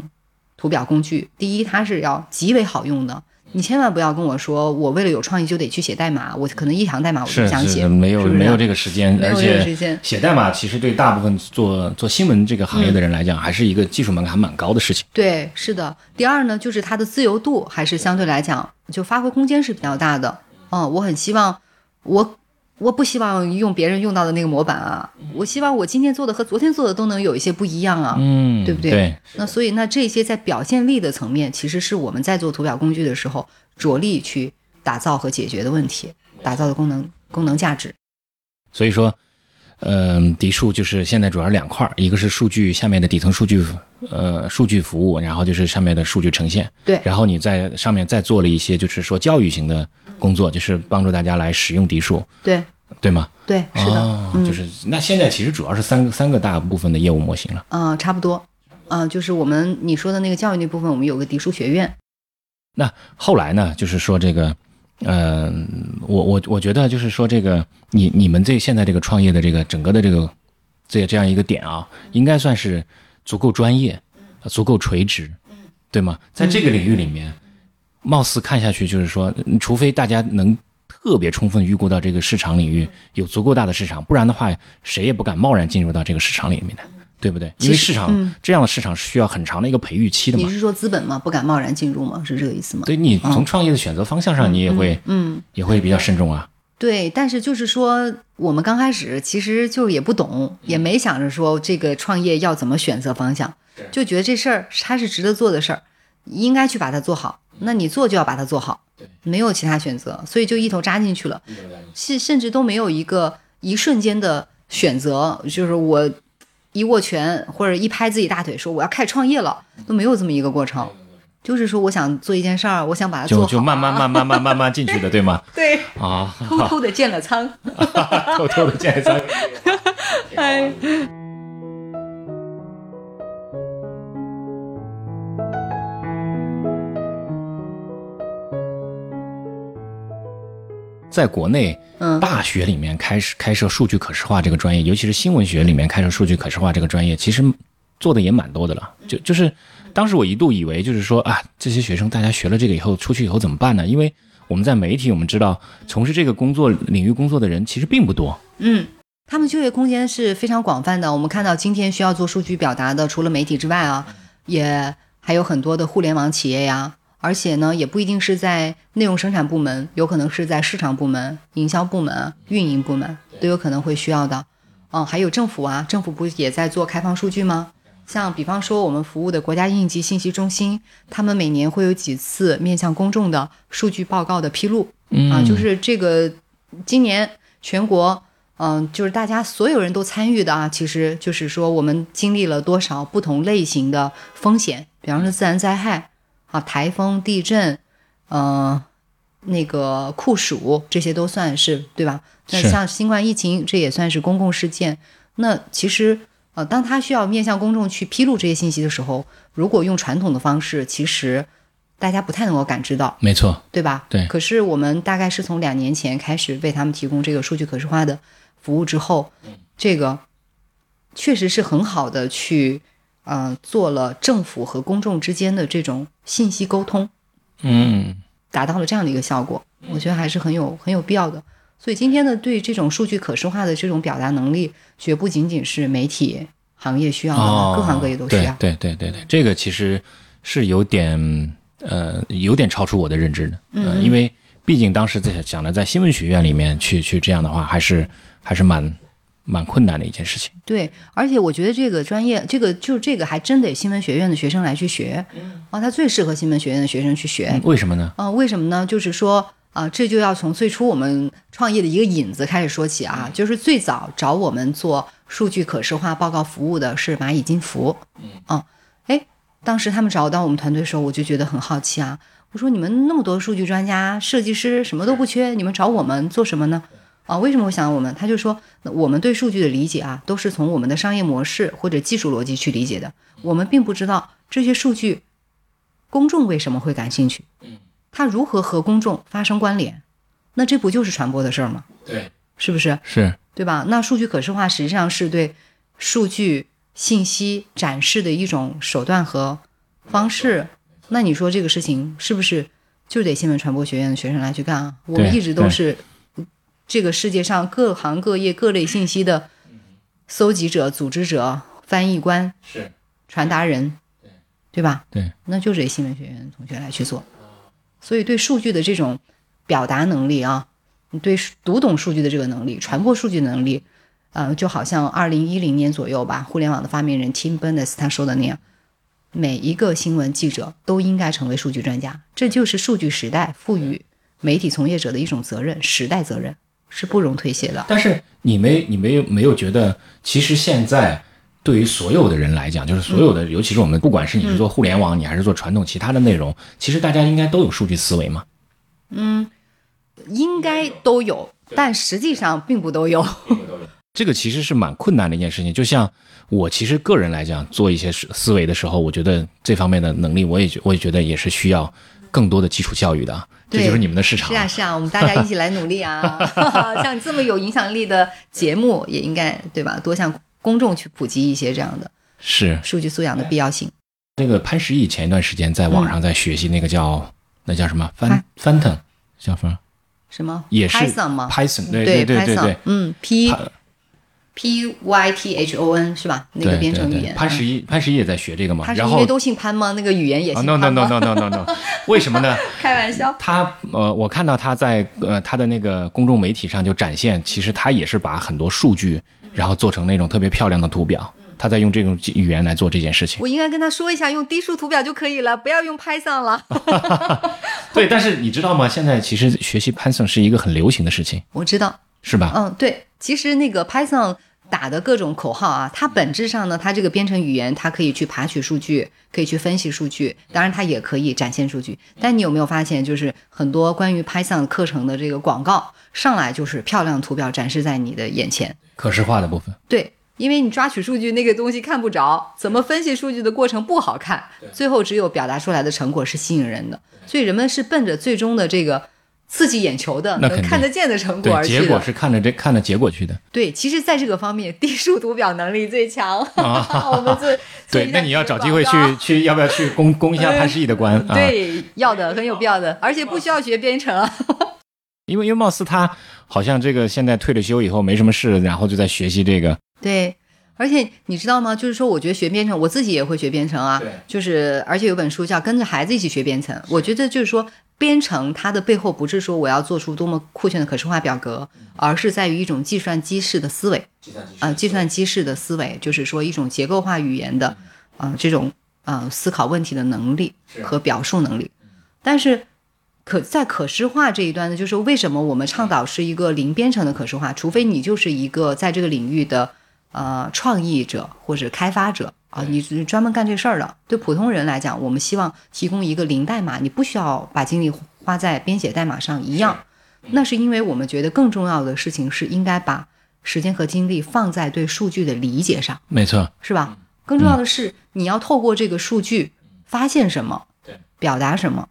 图表工具，第一，它是要极为好用的。你千万不要跟我说，我为了有创意就得去写代码，我可能一行代码我就不想写，没有没有这个时间，而且。写代码其实对大部分做做新闻这个行业的人来讲，还是一个技术门槛蛮高的事情。对，是的。第二呢，就是它的自由度还是相对来讲，就发挥空间是比较大的。嗯，我很希望，我我不希望用别人用到的那个模板啊，我希望我今天做的和昨天做的都能有一些不一样啊。嗯，对不对对，那所以，那这些在表现力的层面，其实是我们在做图表工具的时候着力去打造和解决的问题，打造的功能功能价值。所以说，嗯、迪数就是现在主要是两块儿，一个是数据下面的底层数据，呃，数据服务，然后就是上面的数据呈现。对然后你在上面再做了一些，就是说教育型的工作，就是帮助大家来使用迪数，对对吗？对，是的，哦，嗯就是那现在其实主要是三个三个大部分的业务模型了。嗯、差不多。嗯、就是我们你说的那个教育那部分，我们有个迪数学院。那后来呢，就是说这个，嗯、我我我觉得就是说这个，你你们这现在这个创业的这个整个的这个这这样一个点啊，应该算是足够专业，足够垂直，对吗？在这个领域里面，貌似看下去就是说，除非大家能特别充分预估到这个市场领域有足够大的市场，不然的话，谁也不敢贸然进入到这个市场里面的，对不对？因为市场、这样的市场是需要很长的一个培育期的嘛你。是说资本吗？不敢贸然进入吗？是这个意思吗？对你从创业的选择方向上，你也会嗯，也会比较慎重啊。对。但是就是说，我们刚开始其实就也不懂，也没想着说这个创业要怎么选择方向，就觉得这事儿它是值得做的事儿，应该去把它做好。那你做就要把它做好，没有其他选择，所以就一头扎进去了，甚甚至都没有一个一瞬间的选择，就是我一握拳或者一拍自己大腿说我要开始创业了，都没有这么一个过程。就是说，我想做一件事儿，我想把它做好，就就慢慢慢慢慢慢慢进去的，对吗？对，啊，偷偷的建了仓。偷偷的建了仓。哎，在国内，嗯大学里面开始开设数据可视化这个专业，尤其是新闻学里面开设数据可视化这个专业，其实做的也蛮多的了。就就是当时我一度以为，就是说啊，这些学生大家学了这个以后，出去以后怎么办呢？因为我们在媒体，我们知道从事这个工作领域工作的人其实并不多。嗯，他们就业空间是非常广泛的。我们看到今天需要做数据表达的，除了媒体之外啊，也还有很多的互联网企业呀。而且呢，也不一定是在内容生产部门，有可能是在市场部门、营销部门、运营部门都有可能会需要的。嗯，还有政府啊，政府不也在做开放数据吗？像比方说我们服务的国家应急信息中心，他们每年会有几次面向公众的数据报告的披露。嗯啊，就是这个今年全国，嗯、就是大家所有人都参与的啊，其实就是说我们经历了多少不同类型的风险，比方说自然灾害啊，台风、地震，呃，那个酷暑，这些都算是对吧？那像新冠疫情，这也算是公共事件。那其实。呃，当他需要面向公众去披露这些信息的时候，如果用传统的方式，其实大家不太能够感知到。没错，对吧？对可是我们大概是从两年前开始为他们提供这个数据可视化的服务之后，这个确实是很好的去，呃，做了政府和公众之间的这种信息沟通，嗯，达到了这样的一个效果。我觉得还是很有很有必要的。所以今天的对这种数据可视化的这种表达能力，绝不仅仅是媒体行业需要的，哦，各行各业都需要。对对对对对，这个其实是有点呃，有点超出我的认知的。嗯、因为毕竟当时在想的，在新闻学院里面去去这样的话，还是还是蛮蛮困难的一件事情。对，而且我觉得这个专业，这个就这个还真得新闻学院的学生来去学。啊，他最适合新闻学院的学生去学。嗯为什么呢？啊，为什么呢？就是说啊，这就要从最初我们创业的一个引子开始说起啊，就是最早找我们做数据可视化报告服务的是蚂蚁金服。嗯，啊，哎，当时他们找到我们团队的时候，我就觉得很好奇啊。我说你们那么多数据专家、设计师什么都不缺，你们找我们做什么呢？啊，为什么会想到我们？他就说，我们对数据的理解啊，都是从我们的商业模式或者技术逻辑去理解的。我们并不知道这些数据公众为什么会感兴趣，它如何和公众发生关联，那这不就是传播的事儿吗？对，是不是？是对吧？那数据可视化实际上是对数据信息展示的一种手段和方式。那你说这个事情是不是就得新闻传播学院的学生来去干啊？我们一直都是这个世界上各行各业各类信息的搜集者、组织者、翻译官、是，传达人，对。对吧？对，那就得新闻学院的同学来去做。所以对数据的这种表达能力啊，你对读懂数据的这个能力、传播数据的能力，呃，就好像二零一零年左右吧，互联网的发明人 Tim Berners 他说的那样，每一个新闻记者都应该成为数据专家，这就是数据时代赋予媒体从业者的一种责任，时代责任是不容推卸的。但是你没你没有没有觉得，其实现在对于所有的人来讲，就是所有的，尤其是我们，不管是你是做互联网，你还是做传统其他的内容，其实大家应该都有数据思维嘛。应该都有，但实际上并不都有。这个其实是蛮困难的一件事情。就像我其实个人来讲，做一些思思维的时候，我觉得这方面的能力，我也觉我也觉得也是需要更多的基础教育的。这就是你们的市场是啊，是啊，我们大家一起来努力啊！像这么有影响力的节目，也应该对吧？多向公众去普及一些这样的是数据素养的必要性。那个潘石屹前一段时间在网上在学习那个叫、那叫什么翻翻腾叫什么什么？也是 Python 吗 Python 对对对对对嗯，P 潘 P Y T H O N 是吧？那个编程语言。潘石屹潘石屹也在学这个吗，他是然后因为都姓潘吗？那个语言也啊姓 no 潘 no 吗？no no no no no，为什么呢？开玩笑。他呃，我看到他在呃他的那个公众媒体上就展现，其实他也是把很多数据，然后做成那种特别漂亮的图表，他在用这种语言来做这件事情。我应该跟他说一下，用低数图表就可以了，不要用 Python 了。对，但是你知道吗？现在其实学习 Python 是一个很流行的事情，我知道，是吧？嗯，对，其实那个 Python 打的各种口号啊，它本质上呢，它这个编程语言它可以去爬取数据，可以去分析数据，当然它也可以展现数据。但你有没有发现，就是很多关于 Python 课程的这个广告上来就是漂亮图表展示在你的眼前，可视化的部分。对。因为你抓取数据那个东西看不着，怎么分析数据的过程不好看，最后只有表达出来的成果是吸引人的，所以人们是奔着最终的这个刺激眼球的、能看得见的成果而对，去的。结果是看着这看着结果去的。对，其实在这个方面，低数读表能力最强。我们做啊 对，那你要找机会去去，要不要去 攻攻一下潘石屹的关啊？，对，要的很有必要的，而且不需要学编程啊。因为因为貌似他好像这个现在退了休以后没什么事，然后就在学习这个。对，而且你知道吗？就是说，我觉得学编程，我自己也会学编程啊。对就是，而且有本书叫《跟着孩子一起学编程》，我觉得就是说，编程它的背后不是说我要做出多么酷炫的可视化表格，而是在于一种计算机式的思维。呃，计算机式的思维，就是说一种结构化语言的，呃，这种呃思考问题的能力和表述能力。但是可在可视化这一端呢，就是为什么我们倡导是一个零编程的可视化？除非你就是一个在这个领域的呃创意者或者开发者啊，你是专门干这事儿的。对普通人来讲，我们希望提供一个零代码，你不需要把精力花在编写代码上一样。那是因为我们觉得更重要的事情是应该把时间和精力放在对数据的理解上，没错，是吧？更重要的是，你要透过这个数据发现什么，对，表达什么，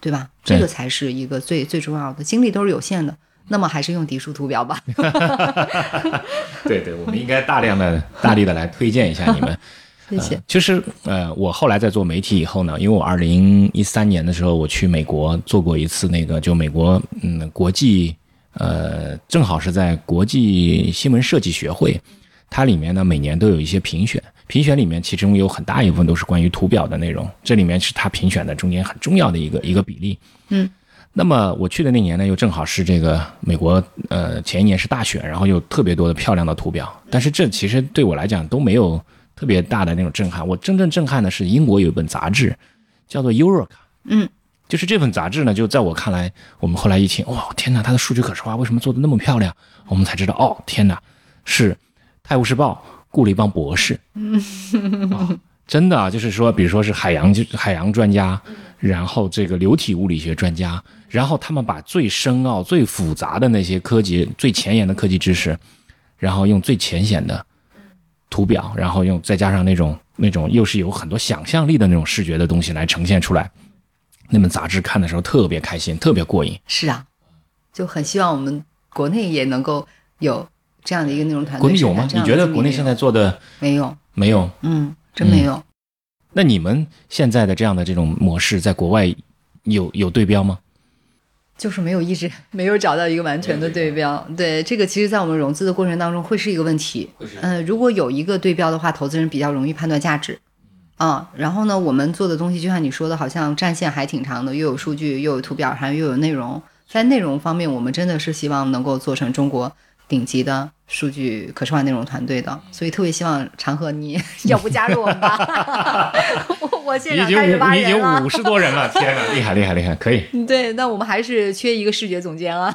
对吧？这个才是一个最最重要的。精力都是有限的，那么还是用底数图表吧。对对，我们应该大量的、大力的来推荐一下你们。谢谢。呃就是呃，我后来在做媒体以后呢，因为我二零一三年的时候我去美国做过一次那个，就美国嗯国际呃，正好是在国际新闻设计学会，它里面呢每年都有一些评选，评选里面其中有很大一部分都是关于图表的内容，这里面是它评选的中间很重要的一个一个比例。嗯，那么我去的那年呢，又正好是这个美国呃前一年是大选，然后又特别多的漂亮的图表，但是这其实对我来讲都没有特别大的那种震撼。我真正震撼的是英国有一本杂志叫做 Euroca，嗯，就是这本杂志呢，就在我看来，我们后来一听，哇，天哪，它的数据可视化为什么做的那么漂亮？我们才知道，哦，天哪，是《泰晤士报》雇了一帮博士，嗯、真的啊，就是说，比如说是海洋就海洋专家，然后这个流体物理学专家，然后他们把最深奥、最复杂的那些科技、最前沿的科技知识，然后用最浅显的图表，然后用再加上那种 那种又是有很多想象力的那种视觉的东西来呈现出来。那本杂志看的时候特别开心，特别过瘾。是啊，就很希望我们国内也能够有这样的一个内容团队。国内有吗？你觉得国内现在做的没有？没有，嗯，真没有。嗯、那你们现在的这样的这种模式，在国外有有对标吗？就是没有一直 没有找到一个完全的对标。对这个，其实，在我们融资的过程当中会是一个问题。嗯、呃，如果有一个对标的话，投资人比较容易判断价值。啊，然后呢，我们做的东西就像你说的，好像战线还挺长的，又有数据，又有图表，还又有内容。在内容方面，我们真的是希望能够做成中国顶级的数据可视化内容团队的，所以特别希望长河你 要不加入我们吧？我现在开始挖人了，你已经五十多人了，天哪，厉害厉害厉害，可以。对，那我们还是缺一个视觉总监啊。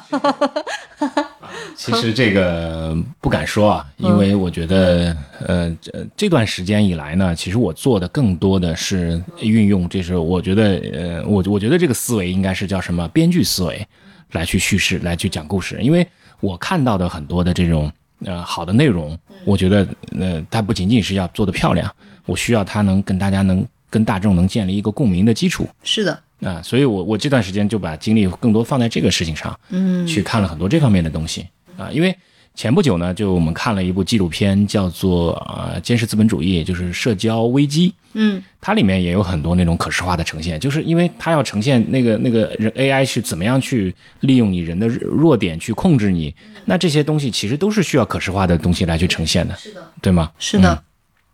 其实这个不敢说啊，因为我觉得，呃，这段时间以来呢，其实我做的更多的是运用，这是我觉得，呃，我我觉得这个思维应该是叫什么编剧思维，来去叙事，来去讲故事。因为我看到的很多的这种呃好的内容，我觉得，呃，它不仅仅是要做的漂亮，我需要它能跟大家能跟大众能建立一个共鸣的基础。是的。啊，所以我我这段时间就把精力更多放在这个事情上，嗯，去看了很多这方面的东西啊。因为前不久呢，就我们看了一部纪录片，叫做《呃监视资本主义》，就是社交危机，嗯，它里面也有很多那种可视化的呈现，就是因为它要呈现那个那个人 AI 是怎么样去利用你人的弱点去控制你，那这些东西其实都是需要可视化的东西来去呈现的，是的，对吗？是的，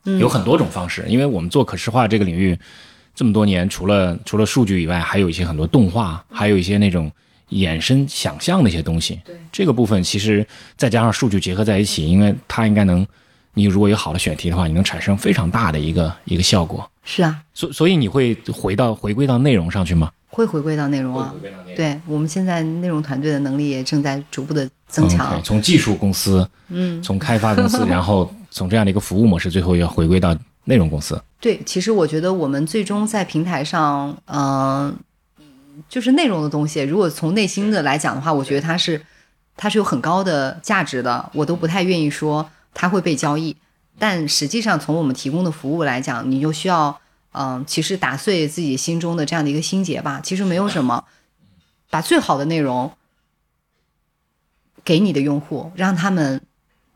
嗯，有很多种方式，因为我们做可视化这个领域。这么多年，除了除了数据以外，还有一些很多动画，还有一些那种衍生想象的一些东西。对这个部分，其实再加上数据结合在一起，因为它应该能，你如果有好的选题的话，你能产生非常大的一个一个效果。是啊，所所以你会回到回归到内容上去吗？会回归到内容啊。对，我们现在内容团队的能力也正在逐步的增强。Okay, 从技术公司，嗯，从开发公司，然后从这样的一个服务模式，最后要回归到内容公司。对，其实我觉得我们最终在平台上，嗯、呃，就是内容的东西，如果从内心的来讲的话，我觉得它是它是有很高的价值的，我都不太愿意说它会被交易。但实际上，从我们提供的服务来讲，你就需要，嗯、呃，其实打碎自己心中的这样的一个心结吧。其实没有什么，把最好的内容给你的用户，让他们。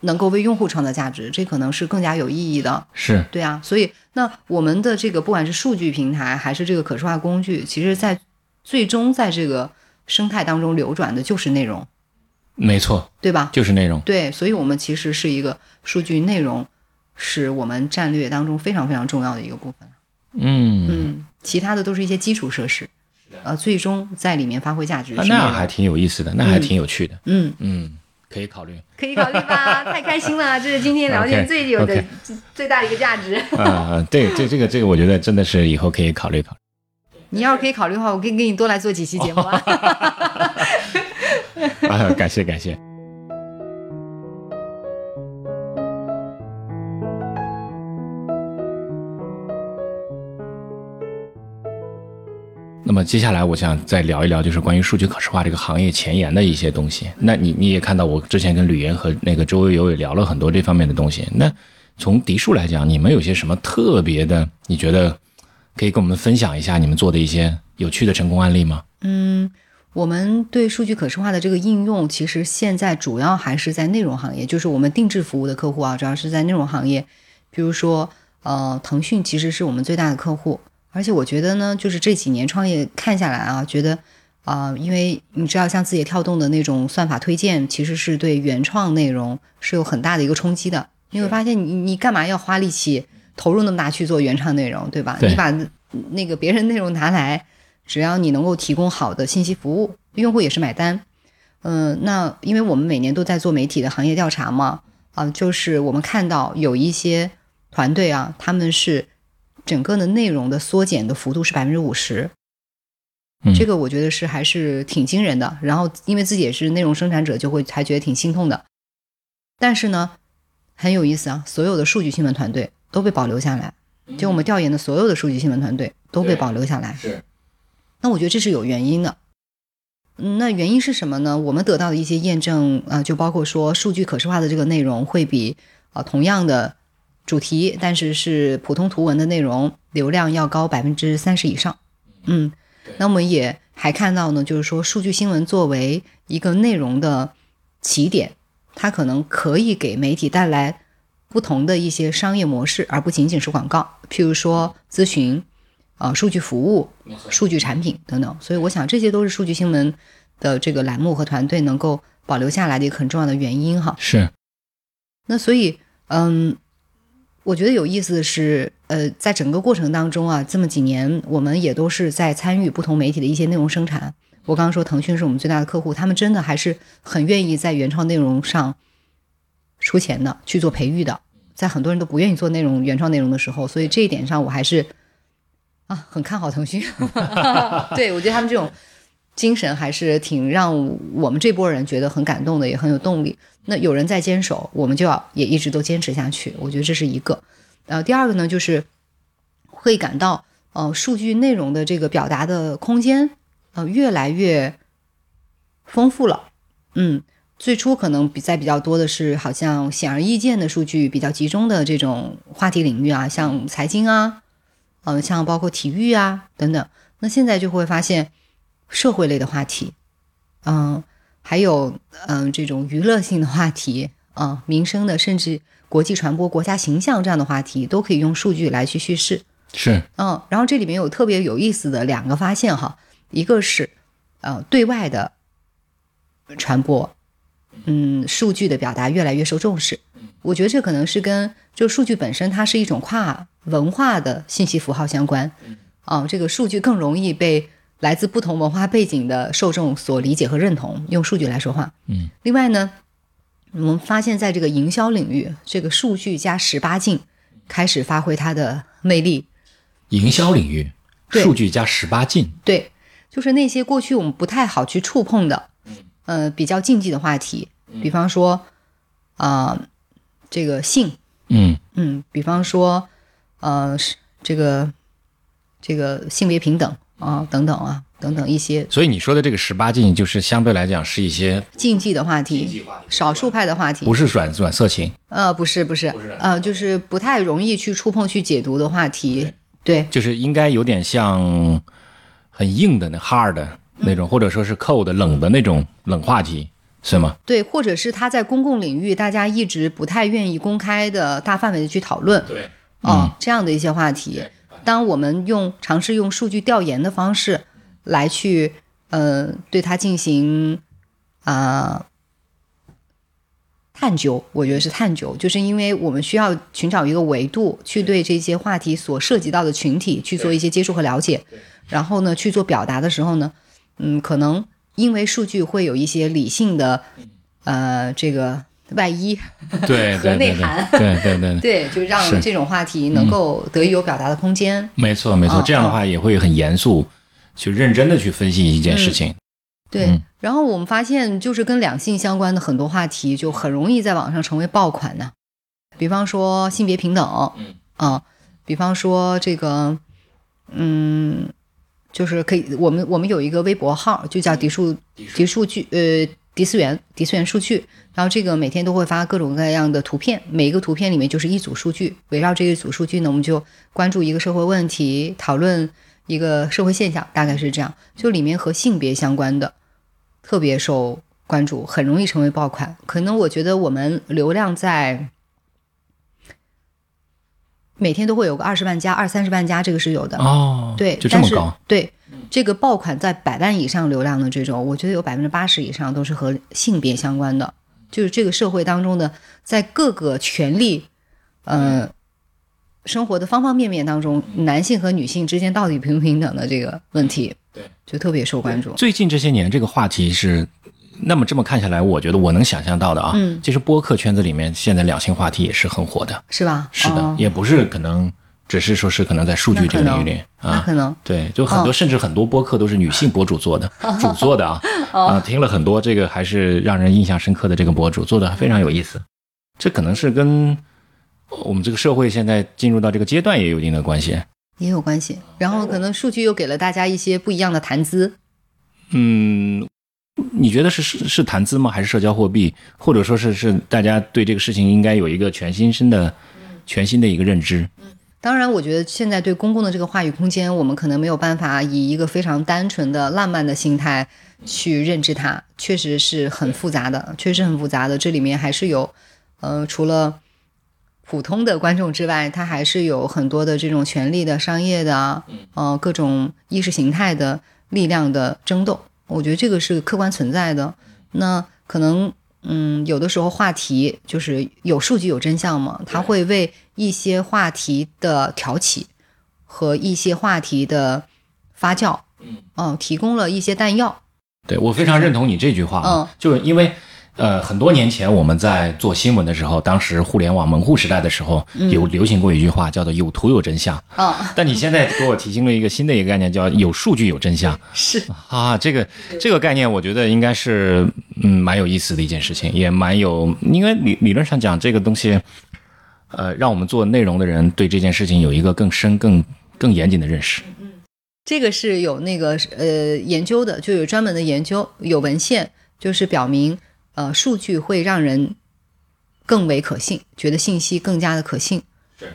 能够为用户创造价值，这可能是更加有意义的。是对啊，所以那我们的这个不管是数据平台还是这个可视化工具，其实在最终在这个生态当中流转的就是内容。没错，对吧？就是内容。对，所以我们其实是一个数据内容，是我们战略当中非常非常重要的一个部分。嗯嗯，其他的都是一些基础设施，呃，最终在里面发挥价值。啊、那还挺有意思的，那还挺有趣的。嗯嗯。可以考虑，可以考虑吧，太开心了，这是今天聊天最有的.最大的一个价值。啊，对，这这个这个，我觉得真的是以后可以考虑考虑。你要是可以考虑的话，我可以给你多来做几期节目啊。啊，感谢感谢。那么接下来我想再聊一聊，就是关于数据可视化这个行业前沿的一些东西。那你你也看到，我之前跟吕岩和那个周悠悠也聊了很多这方面的东西。那从迪数来讲，你们有些什么特别的？你觉得可以跟我们分享一下你们做的一些有趣的成功案例吗？嗯，我们对数据可视化的这个应用，其实现在主要还是在内容行业，就是我们定制服务的客户啊，主要是在内容行业。比如说，呃，腾讯其实是我们最大的客户。而且我觉得呢，就是这几年创业看下来啊，觉得，啊、因为你知道，像字节跳动的那种算法推荐，其实是对原创内容是有很大的一个冲击的。你会发现你，你干嘛要花力气投入那么大去做原创内容，对吧？对你把那个别人内容拿来，只要你能够提供好的信息服务，用户也是买单。嗯、那因为我们每年都在做媒体的行业调查嘛，啊、就是我们看到有一些团队啊，他们是整个的内容的缩减的幅度是百分之五十，嗯这个我觉得是还是挺惊人的。然后因为自己也是内容生产者，就会还觉得挺心痛的。但是呢，很有意思啊，所有的数据新闻团队都被保留下来，就我们调研的所有的数据新闻团队都被保留下来。是那我觉得这是有原因的。嗯，那原因是什么呢？我们得到的一些验证啊、就包括说数据可视化的这个内容会比啊、同样的主题，但是是普通图文的内容流量要高百分之三十以上。嗯，那我们也还看到呢，就是说数据新闻作为一个内容的起点，它可能可以给媒体带来不同的一些商业模式，而不仅仅是广告。譬如说咨询。啊、数据服务、数据产品等等，所以我想这些都是数据新闻的这个栏目和团队能够保留下来的一个很重要的原因哈。是，那所以，嗯，我觉得有意思的是，呃，在整个过程当中啊，这么几年，我们也都是在参与不同媒体的一些内容生产。我刚刚说腾讯是我们最大的客户，他们真的还是很愿意在原创内容上出钱的，去做培育的。在很多人都不愿意做内容原创内容的时候，所以这一点上我还是啊很看好腾讯。对我觉得他们这种精神还是挺让我们这波人觉得很感动的，也很有动力。那有人在坚守，我们就要也一直都坚持下去。我觉得这是一个。呃，第二个呢，就是会感到呃数据内容的这个表达的空间呃越来越丰富了。嗯，最初可能比在比较多的是好像显而易见的数据比较集中的这种话题领域啊，像财经啊，嗯、像包括体育啊等等。那现在就会发现社会类的话题，嗯、还有嗯、这种娱乐性的话题啊、民生的，甚至国际传播、国家形象这样的话题，都可以用数据来去叙事。是，嗯，然后这里面有特别有意思的两个发现哈，一个是呃对外的传播，嗯，数据的表达越来越受重视。我觉得这可能是跟就数据本身它是一种跨文化的信息符号相关。啊、这个数据更容易被来自不同文化背景的受众所理解和认同，用数据来说话。嗯，另外呢，我们发现在这个营销领域，这个数据加十八禁开始发挥它的魅力。营销领域，对数据加十八禁，对，就是那些过去我们不太好去触碰的，呃，比较禁忌的话题，比方说，啊、这个性，嗯，嗯，比方说，呃，是这个这个性别平等啊、等等啊，等等一些。所以你说的这个十八禁，就是相对来讲是一些禁忌的话题，少数派的话题。不，是软软色情，呃，不是不是，呃，就是不太容易去触碰、去解读的话题，对，就是应该有点像很硬的那 hard 的那种，或者说是 cold 冷的那种冷话题，是吗？对，或者是他在公共领域大家一直不太愿意公开的大范围的去讨论，对，啊、这样的一些话题，当我们用尝试用数据调研的方式来去呃对它进行啊、探究，我觉得是探究，就是因为我们需要寻找一个维度，去对这些话题所涉及到的群体去做一些接触和了解，然后呢去做表达的时候呢，嗯，可能因为数据会有一些理性的呃这个外衣，对和对对内涵对对对对，对，就让这种话题能够得以有表达的空间。没错没错，嗯这样的话也会很严肃，去认真的去分析一件事情。对，嗯然后我们发现，就是跟两性相关的很多话题，就很容易在网上成为爆款呢。比方说性别平等，嗯啊，比方说这个，嗯，就是可以，我们我们有一个微博号，就叫“迪数迪数据”，呃，迪思源迪思源数据。然后这个每天都会发各种各样的图片，每一个图片里面就是一组数据，围绕这一组数据呢，我们就关注一个社会问题，讨论一个社会现象，大概是这样。就里面和性别相关的，特别受关注，很容易成为爆款。可能我觉得我们流量在每天都会有个二十万加、二三十万加，这个是有的。哦，对，就这么高，对，这个爆款在百万以上流量的这种，我觉得有百分之八十以上都是和性别相关的，就是这个社会当中的在各个权利，呃，生活的方方面面当中，男性和女性之间到底平不平等的这个问题，对，就特别受关注。最近这些年，这个话题是，那么这么看下来，我觉得我能想象到的啊，嗯。其实播客圈子里面现在两性话题也是很火的，是吧？是的，哦。也不是可能，只是说是可能在数据这个领域里啊，那可能。对，就很多，哦。甚至很多播客都是女性博主做的，主做的啊，哦。啊，听了很多这个还是让人印象深刻的这个博主做的非常有意思，这可能是跟我们这个社会现在进入到这个阶段也有一定的关系。也有关系。然后可能数据又给了大家一些不一样的谈资。嗯，你觉得是是是谈资吗？还是社交货币？或者说是是大家对这个事情应该有一个全新新的、全新的一个认知？当然，我觉得现在对公共的这个话语空间，我们可能没有办法以一个非常单纯的浪漫的心态去认知它，确实是很复杂的，确实很复杂的。这里面还是有，呃，除了普通的观众之外，它还是有很多的这种权力的、商业的啊，呃，各种意识形态的力量的争斗。我觉得这个是客观存在的。那可能，嗯，有的时候话题就是有数据有真相嘛，它会为一些话题的挑起和一些话题的发酵，嗯、提供了一些弹药。对我非常认同你这句话啊，嗯就是因为。呃，很多年前我们在做新闻的时候，当时互联网门户时代的时候，有流行过一句话叫做“有图有真相”。啊、但你现在给我提醒了一个新的一个概念，叫“有数据有真相”。是，啊，这个这个概念，我觉得应该是嗯蛮有意思的一件事情，也蛮有，因为理理论上讲，这个东西，呃，让我们做内容的人对这件事情有一个更深、更更严谨的认识。这个是有那个呃研究的，就有专门的研究，有文献，就是表明呃数据会让人更为可信，觉得信息更加的可信。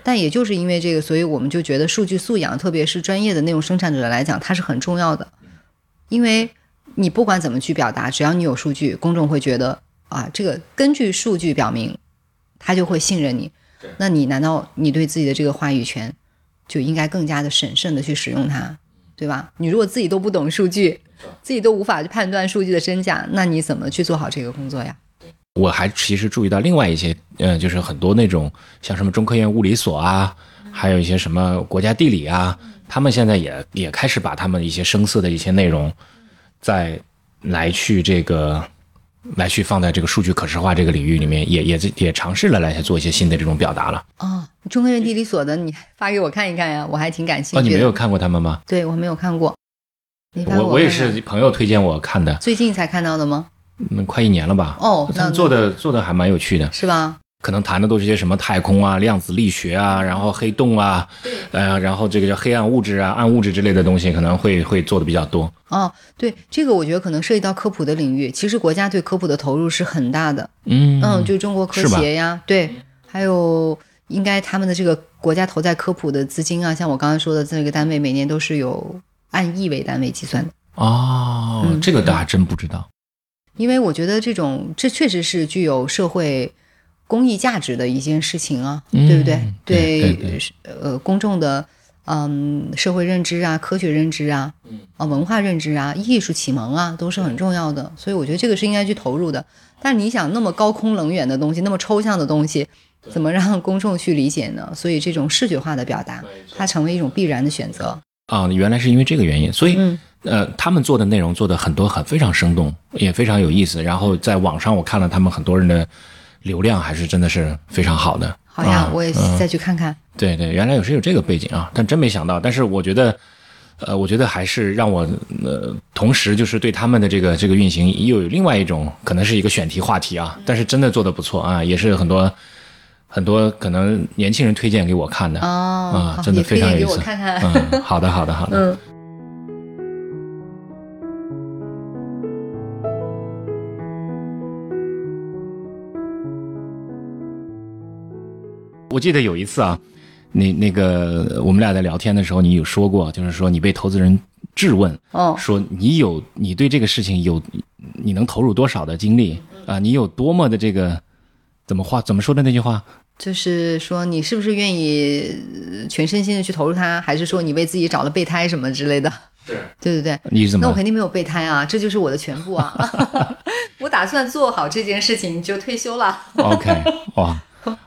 但也就是因为这个，所以我们就觉得数据素养，特别是专业的内容生产者来讲，它是很重要的。因为你不管怎么去表达，只要你有数据，公众会觉得啊，这个根据数据表明，他就会信任你。那你难道你对自己的这个话语权就应该更加的审慎的去使用它，对吧？你如果自己都不懂数据，自己都无法去判断数据的真假，那你怎么去做好这个工作呀？我还其实注意到另外一些，呃，就是很多那种像什么中科院物理所啊，还有一些什么国家地理啊，他们现在也也开始把他们一些声色的一些内容，再来去这个来去放在这个数据可视化这个领域里面，也也也尝试了来做一些新的这种表达了。哦，中科院地理所的，你发给我看一看呀，我还挺感兴趣哦，的。你没有看过他们吗？对我没有看过，我我也是朋友推荐我看的，最近才看到的吗？嗯，快一年了吧。哦，那他们做的做的还蛮有趣的，是吧？可能谈的都是些什么太空啊、量子力学啊，然后黑洞啊，呃，然后这个叫黑暗物质啊、暗物质之类的东西，可能会会做的比较多。哦，对，这个我觉得可能涉及到科普的领域。其实国家对科普的投入是很大的，嗯嗯，就中国科协呀，对，还有应该他们的这个国家投在科普的资金啊，像我刚才说的这个单位，每年都是有按亿为单位计算的。哦，嗯这个倒还真不知道。因为我觉得这种这确实是具有社会公益价值的一件事情啊，嗯对不对？对呃公众的嗯社会认知啊、科学认知啊、啊文化认知啊、艺术启蒙啊，都是很重要的。所以我觉得这个是应该去投入的。但是你想，那么高空冷远的东西，那么抽象的东西，怎么让公众去理解呢？所以这种视觉化的表达，它成为一种必然的选择。啊，原来是因为这个原因，所以、嗯呃，他们做的内容做的很多很非常生动，也非常有意思。然后在网上我看了他们很多人的流量，还是真的是非常好的。好呀，啊我也嗯再去看看。对对，原来有是有这个背景啊，但真没想到。但是我觉得，呃，我觉得还是让我呃，同时就是对他们的这个这个运行又有另外一种可能是一个选题话题啊，但是真的做的不错啊，也是很多很多可能年轻人推荐给我看的、哦，啊，真的非常有意思。我看看。嗯，好的好的好的。嗯。我记得有一次啊，那那个我们俩在聊天的时候，你有说过，就是说你被投资人质问，哦，说你有你对这个事情有你能投入多少的精力啊？你有多么的这个怎么话怎么说的那句话？就是说你是不是愿意呃全身心的去投入它，还是说你为自己找了备胎什么之类的？对，对对对。你怎么？那我肯定没有备胎啊，这就是我的全部啊。我打算做好这件事情就退休了。OK，哇，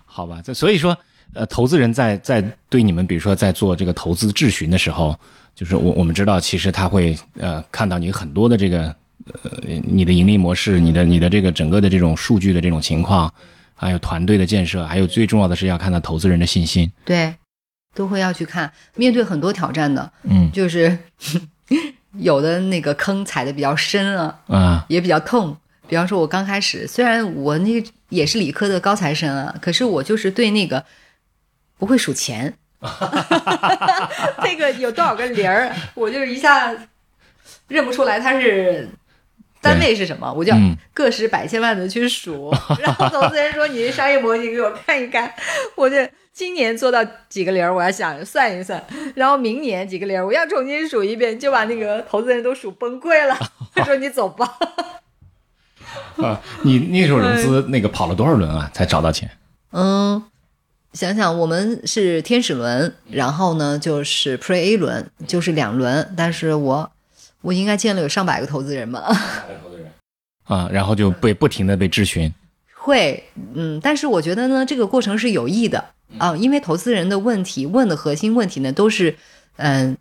好吧，这所以说，呃，投资人在在对你们，比如说在做这个投资质询的时候，就是我我们知道，其实他会呃看到你很多的这个呃你的盈利模式，你的你的这个整个的这种数据的这种情况，还有团队的建设，还有最重要的是要看到投资人的信心。对，都会要去看，面对很多挑战的，嗯就是 有的那个坑踩的比较深啊，啊，也比较痛。比方说，我刚开始，虽然我那个也是理科的高材生啊，可是我就是对那个不会数钱，那个有多少个零儿，我就是一下认不出来它是单位是什么，我就个十百千万的去数。然后投资人说：“你的商业模型给我看一看。”我就今年做到几个零，我要想算一算，然后明年几个零，我要重新数一遍，就把那个投资人都数崩溃了。他说：“你走吧。”啊，你那时候融资那个跑了多少轮啊，才找到钱？嗯，想想我们是天使轮，然后呢就是 Pre A 轮，就是两轮，但是我我应该见了有上百个投资人吧？啊，然后就被不停的被质询。会，嗯，但是我觉得呢，这个过程是有益的啊，因为投资人的问题问的核心问题呢，都是，嗯，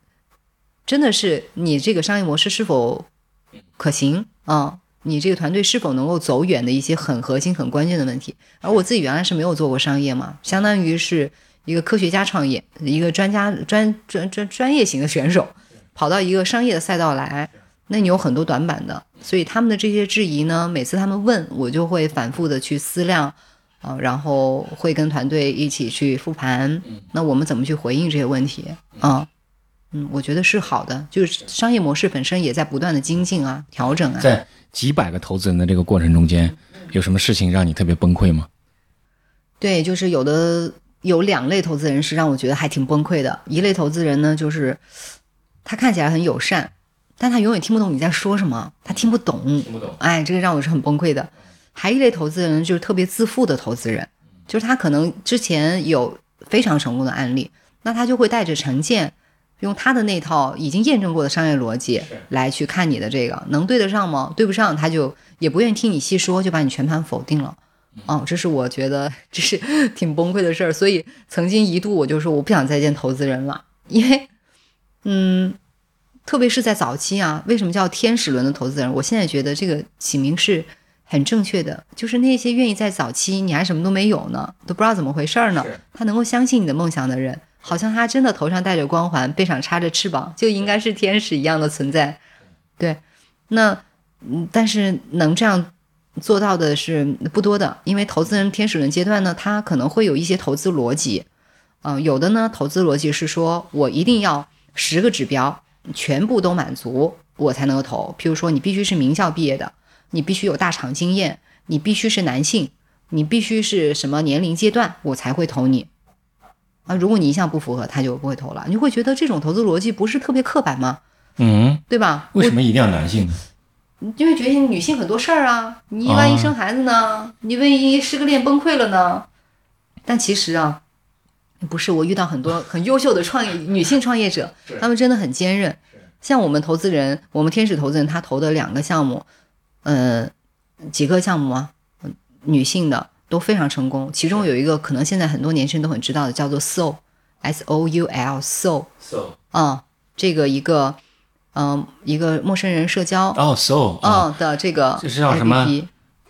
真的是你这个商业模式是否可行啊？你这个团队是否能够走远的一些很核心、很关键的问题。而我自己原来是没有做过商业嘛，相当于是一个科学家创业，一个专家、专专专专业型的选手，跑到一个商业的赛道来，那你有很多短板的。所以他们的这些质疑呢，每次他们问我，就会反复的去思量，啊、然后会跟团队一起去复盘，那我们怎么去回应这些问题啊？嗯，我觉得是好的，就是商业模式本身也在不断的精进啊、调整啊。在几百个投资人的这个过程中间，有什么事情让你特别崩溃吗？对，就是有的有两类投资人是让我觉得还挺崩溃的。一类投资人呢，就是他看起来很友善，但他永远听不懂你在说什么，他听不懂。听不懂。哎，这个让我是很崩溃的。还一类投资人就是特别自负的投资人，就是他可能之前有非常成功的案例，那他就会带着成见，用他的那套已经验证过的商业逻辑来去看你的这个能对得上吗？对不上，他就也不愿意听你细说，就把你全盘否定了。哦，这是我觉得 这是挺崩溃的事儿，所以曾经一度我就说我不想再见投资人了，因为，嗯，特别是在早期啊，为什么叫天使轮的投资人？我现在觉得这个起名是很正确的，就是那些愿意在早期你还什么都没有呢，都不知道怎么回事儿呢，他能够相信你的梦想的人，好像他真的头上戴着光环，背上插着翅膀，就应该是天使一样的存在。对，那嗯，但是能这样做到的是不多的，因为投资人天使轮阶段呢，他可能会有一些投资逻辑，嗯、有的呢投资逻辑是说我一定要十个指标全部都满足，我才能够投。譬如说，你必须是名校毕业的，你必须有大厂经验，你必须是男性，你必须是什么年龄阶段，我才会投你。啊，如果你一项不符合，他就不会投了。你会觉得这种投资逻辑不是特别刻板吗？嗯，对吧？为什么一定要男性呢？因为觉得女性很多事儿啊，你万一生孩子呢？你万一失个恋崩溃了呢？但其实啊，不是，我遇到很多很优秀的创业女性创业者，她们真的很坚韧。像我们投资人，我们天使投资人，他投的两个项目，呃，几个项目啊，嗯女性的都非常成功。其中有一个可能现在很多年轻人都很知道的，叫做 Soul，S O U L Soul，So 啊、这个一个，嗯、一个陌生人社交，哦，Soul，，嗯的这个这是叫什么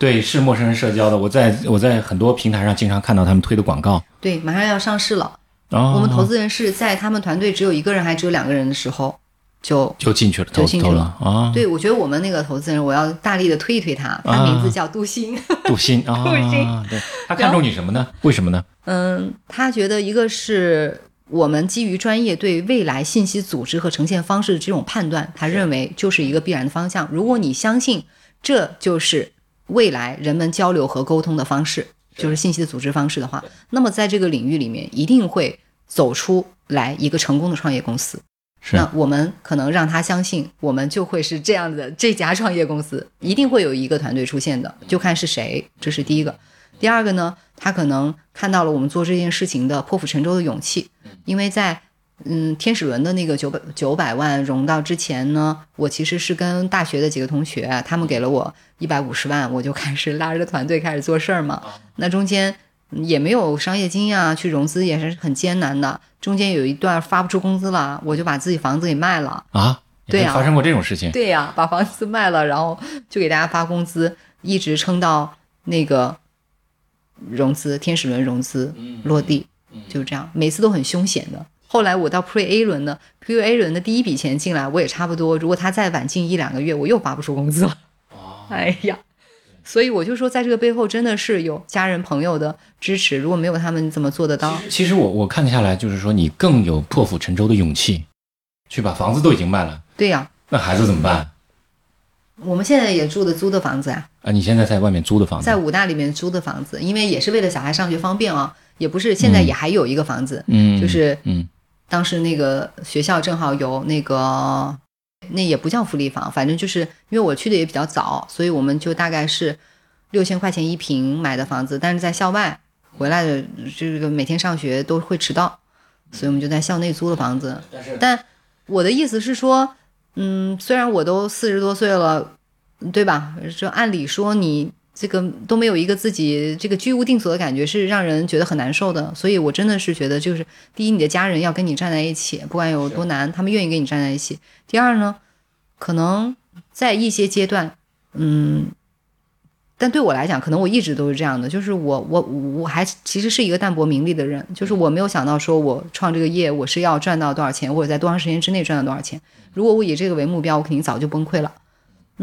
对，是陌生人社交的。我在我在很多平台上经常看到他们推的广告。对，马上要上市了。哦，我们投资人是在他们团队只有一个人还只有两个人的时候就。就进去了，就进去了啊。对，我觉得我们那个投资人，我要大力的推一推他，他名字叫杜鑫。杜鑫啊，杜鑫对，他看中你什么呢？为什么呢？嗯，他觉得一个是我们基于专业对未来信息组织和呈现方式的这种判断，他认为就是一个必然的方向。如果你相信这就是未来人们交流和沟通的方式，就是信息的组织方式的话，那么在这个领域里面一定会走出来一个成功的创业公司。是。那我们可能让他相信，我们就会是这样的这家创业公司，一定会有一个团队出现的，就看是谁，这是第一个。第二个呢，他可能看到了我们做这件事情的破釜沉舟的勇气，因为在嗯，天使轮的那个九百九百万融到之前呢，我其实是跟大学的几个同学，他们给了我一百五十万，我就开始拉着团队开始做事儿嘛。那中间也没有商业经验啊，去融资也是很艰难的。中间有一段发不出工资了，我就把自己房子给卖了。啊，对呀发生过这种事情。对呀、把房子卖了，然后就给大家发工资，一直撑到那个融资天使轮融资落地，就这样，每次都很凶险的。后来我到 Pre A 轮的 Pre A 轮的第一笔钱进来，我也差不多。如果他再晚进一两个月，我又发不出工资了。哎呀，所以我就说，在这个背后真的是有家人朋友的支持，如果没有他们，怎么做得到？其实我我看下来，就是说你更有破釜沉舟的勇气，去把房子都已经卖了，对呀、那孩子怎么办？我们现在也住的租的房子啊。啊，你现在在外面租的房子，在武大里面租的房子，因为也是为了小孩上学方便啊，也不是现在也还有一个房子，嗯，就是嗯当时那个学校正好有那个，那也不叫福利房，反正就是因为我去的也比较早，所以我们就大概是六千块钱一平买的房子，但是在校外回来的这个每天上学都会迟到，所以我们就在校内租的房子。但是但我的意思是说，嗯，虽然我都四十多岁了，对吧？就按理说你这个都没有一个自己这个居无定所的感觉，是让人觉得很难受的。所以我真的是觉得，就是第一，你的家人要跟你站在一起，不管有多难，他们愿意跟你站在一起。第二呢，可能在一些阶段，嗯。但对我来讲，可能我一直都是这样的，就是我我我还其实是一个淡泊名利的人，就是我没有想到说我创这个业我是要赚到多少钱，或者在多长时间之内赚到多少钱。如果我以这个为目标，我肯定早就崩溃了。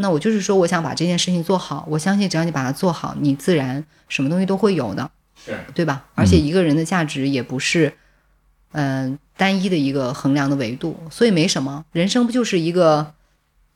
那我就是说，我想把这件事情做好，我相信只要你把它做好，你自然什么东西都会有的，是对吧？而且一个人的价值也不是，嗯、单一的一个衡量的维度，所以没什么，人生不就是一个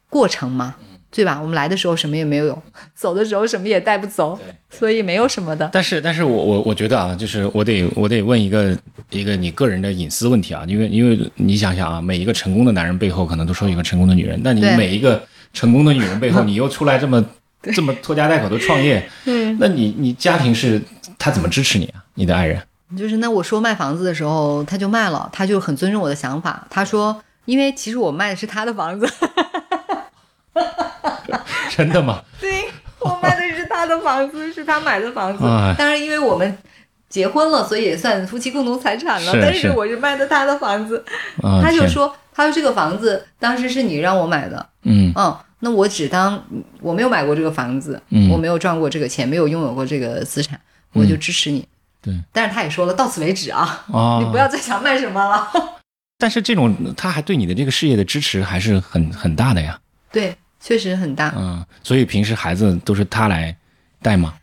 过程吗？对吧？我们来的时候什么也没有，走的时候什么也带不走，所以没有什么的。但是，但是我我我觉得啊，就是我得我得问一个一个你个人的隐私问题啊，因为因为你想想啊，每一个成功的男人背后可能都说有一个成功的女人，那你对每一个成功的女人背后，你又出来这么这么拖家带口的创业，嗯，那你你家庭是他怎么支持你啊？你的爱人？就是那我说卖房子的时候，他就卖了，他就很尊重我的想法。他说，因为其实我卖的是他的房子，真的吗？对我卖的是他的房子，是他买的房子哎。当然，因为我们结婚了，所以也算夫妻共同财产了。但是我是卖的他的房子，啊，他就说，他说这个房子当时是你让我买的，嗯。嗯，那我只当我没有买过这个房子，嗯。我没有赚过这个钱，没有拥有过这个资产，我就支持你。对。但是他也说了，到此为止啊，哦，你不要再想卖什么了。但是这种他还对你的这个事业的支持还是很很大的呀，对，确实很大。嗯，所以平时孩子都是他来带吗？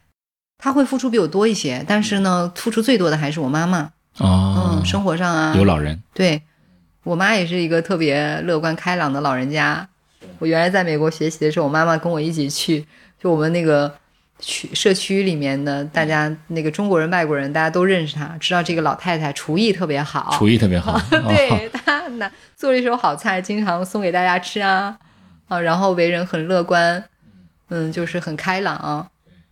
他会付出比我多一些，但是呢，付出最多的还是我妈妈。哦，嗯，生活上啊，有老人，对我妈也是一个特别乐观开朗的老人家。我原来在美国学习的时候，我妈妈跟我一起去，就我们那个区社区里面的大家，那个中国人、外国人，大家都认识她，知道这个老太太厨艺特别好，厨艺特别好，哦对她拿做了一手好菜，经常送给大家吃啊，啊，然后为人很乐观，嗯，就是很开朗，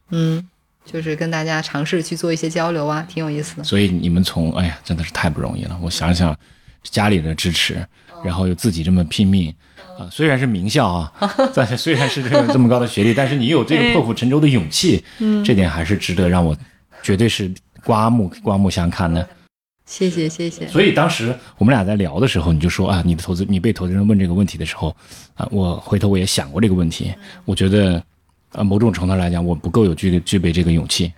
嗯，就是跟大家尝试去做一些交流啊，挺有意思的。所以你们从哎呀，真的是太不容易了。我想想，家里的支持，然后又自己这么拼命。啊，虽然是名校啊，但是虽然是这个这么高的学历，但是你有这个破釜沉舟的勇气，嗯，这点还是值得让我绝对是刮目刮目相看的。谢谢谢谢，所以当时我们俩在聊的时候，你就说啊，你的投资，你被投资人问这个问题的时候，啊，我回头我也想过这个问题，我觉得，啊，某种程度来讲，我不够有具具备这个勇气，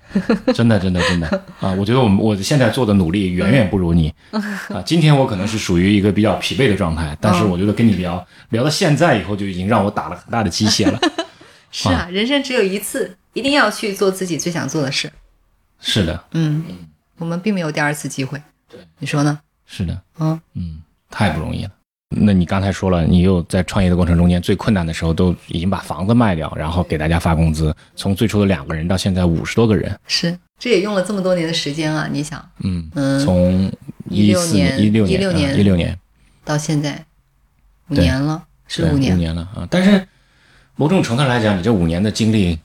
真的，真的，真的啊，我觉得我们我现在做的努力远远不如你，啊，今天我可能是属于一个比较疲惫的状态，但是我觉得跟你聊聊到现在以后，就已经让我打了很大的鸡血了。是啊，人生只有一次，一定要去做自己最想做的事。是的，嗯，我们并没有第二次机会。对，你说呢？是的，嗯，嗯，太不容易了。那你刚才说了，你又在创业的过程中间最困难的时候，都已经把房子卖掉，然后给大家发工资，从最初的两个人到现在五十多个人，是，这也用了这么多年的时间啊！你想，嗯，嗯，从一16四年一六16年一六年，到现在五年了，是五年五年。了啊。但是某种程度来讲，你这五年的经历，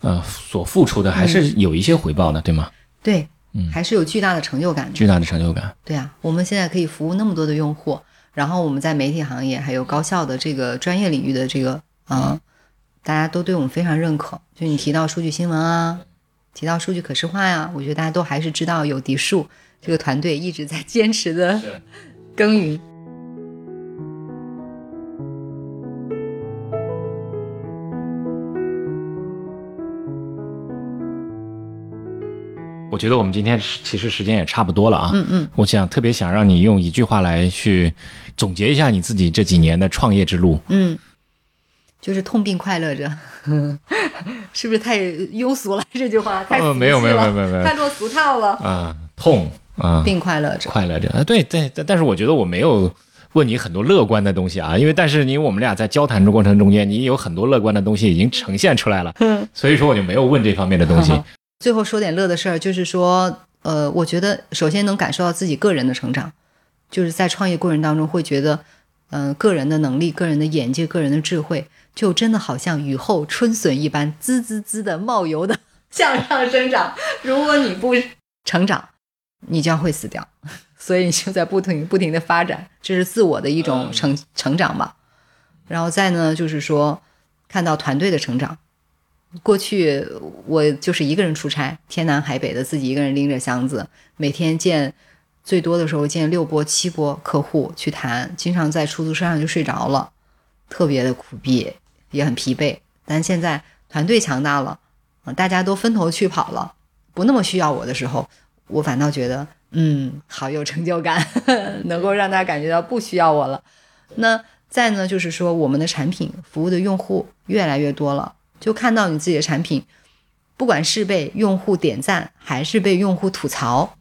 呃，所付出的还是有一些回报的，对吗？对，嗯还是有巨大的成就感的。巨大的成就感。对啊，我们现在可以服务那么多的用户，然后我们在媒体行业还有高校的这个专业领域的这个，嗯、大家都对我们非常认可。就你提到数据新闻啊，提到数据可视化呀、我觉得大家都还是知道有迪数这个团队一直在坚持的耕耘。觉得我们今天其实时间也差不多了啊。嗯嗯，我想特别想让你用一句话来去总结一下你自己这几年的创业之路。嗯，就是痛并快乐着，是不是太庸俗了？这句话太没有没有没有没有没有太落俗套了。啊、痛啊、并快乐着，快乐着啊！对对，但但是我觉得我没有问你很多乐观的东西啊，因为但是因为我们俩在交谈的过程中间，你有很多乐观的东西已经呈现出来了，嗯所以说我就没有问这方面的东西。最后说点乐的事儿，就是说，呃，我觉得首先能感受到自己个人的成长，就是在创业过程当中会觉得，嗯、个人的能力、个人的眼界、个人的智慧，就真的好像雨后春笋一般，滋滋滋的冒油的 向上生长。如果你不成长，你将会死掉。所以你就在不停不停的发展，这是自我的一种成成长吧。然后再呢，就是说看到团队的成长。过去我就是一个人出差，天南海北的，自己一个人拎着箱子，每天见最多的时候见六波七波客户去谈，经常在出租车上就睡着了，特别的苦逼，也很疲惫。但现在团队强大了，大家都分头去跑了，不那么需要我的时候，我反倒觉得，嗯，好有成就感，能够让大家感觉到不需要我了。那再呢，就是说我们的产品服务的用户越来越多了。就看到你自己的产品，不管是被用户点赞还是被用户吐槽，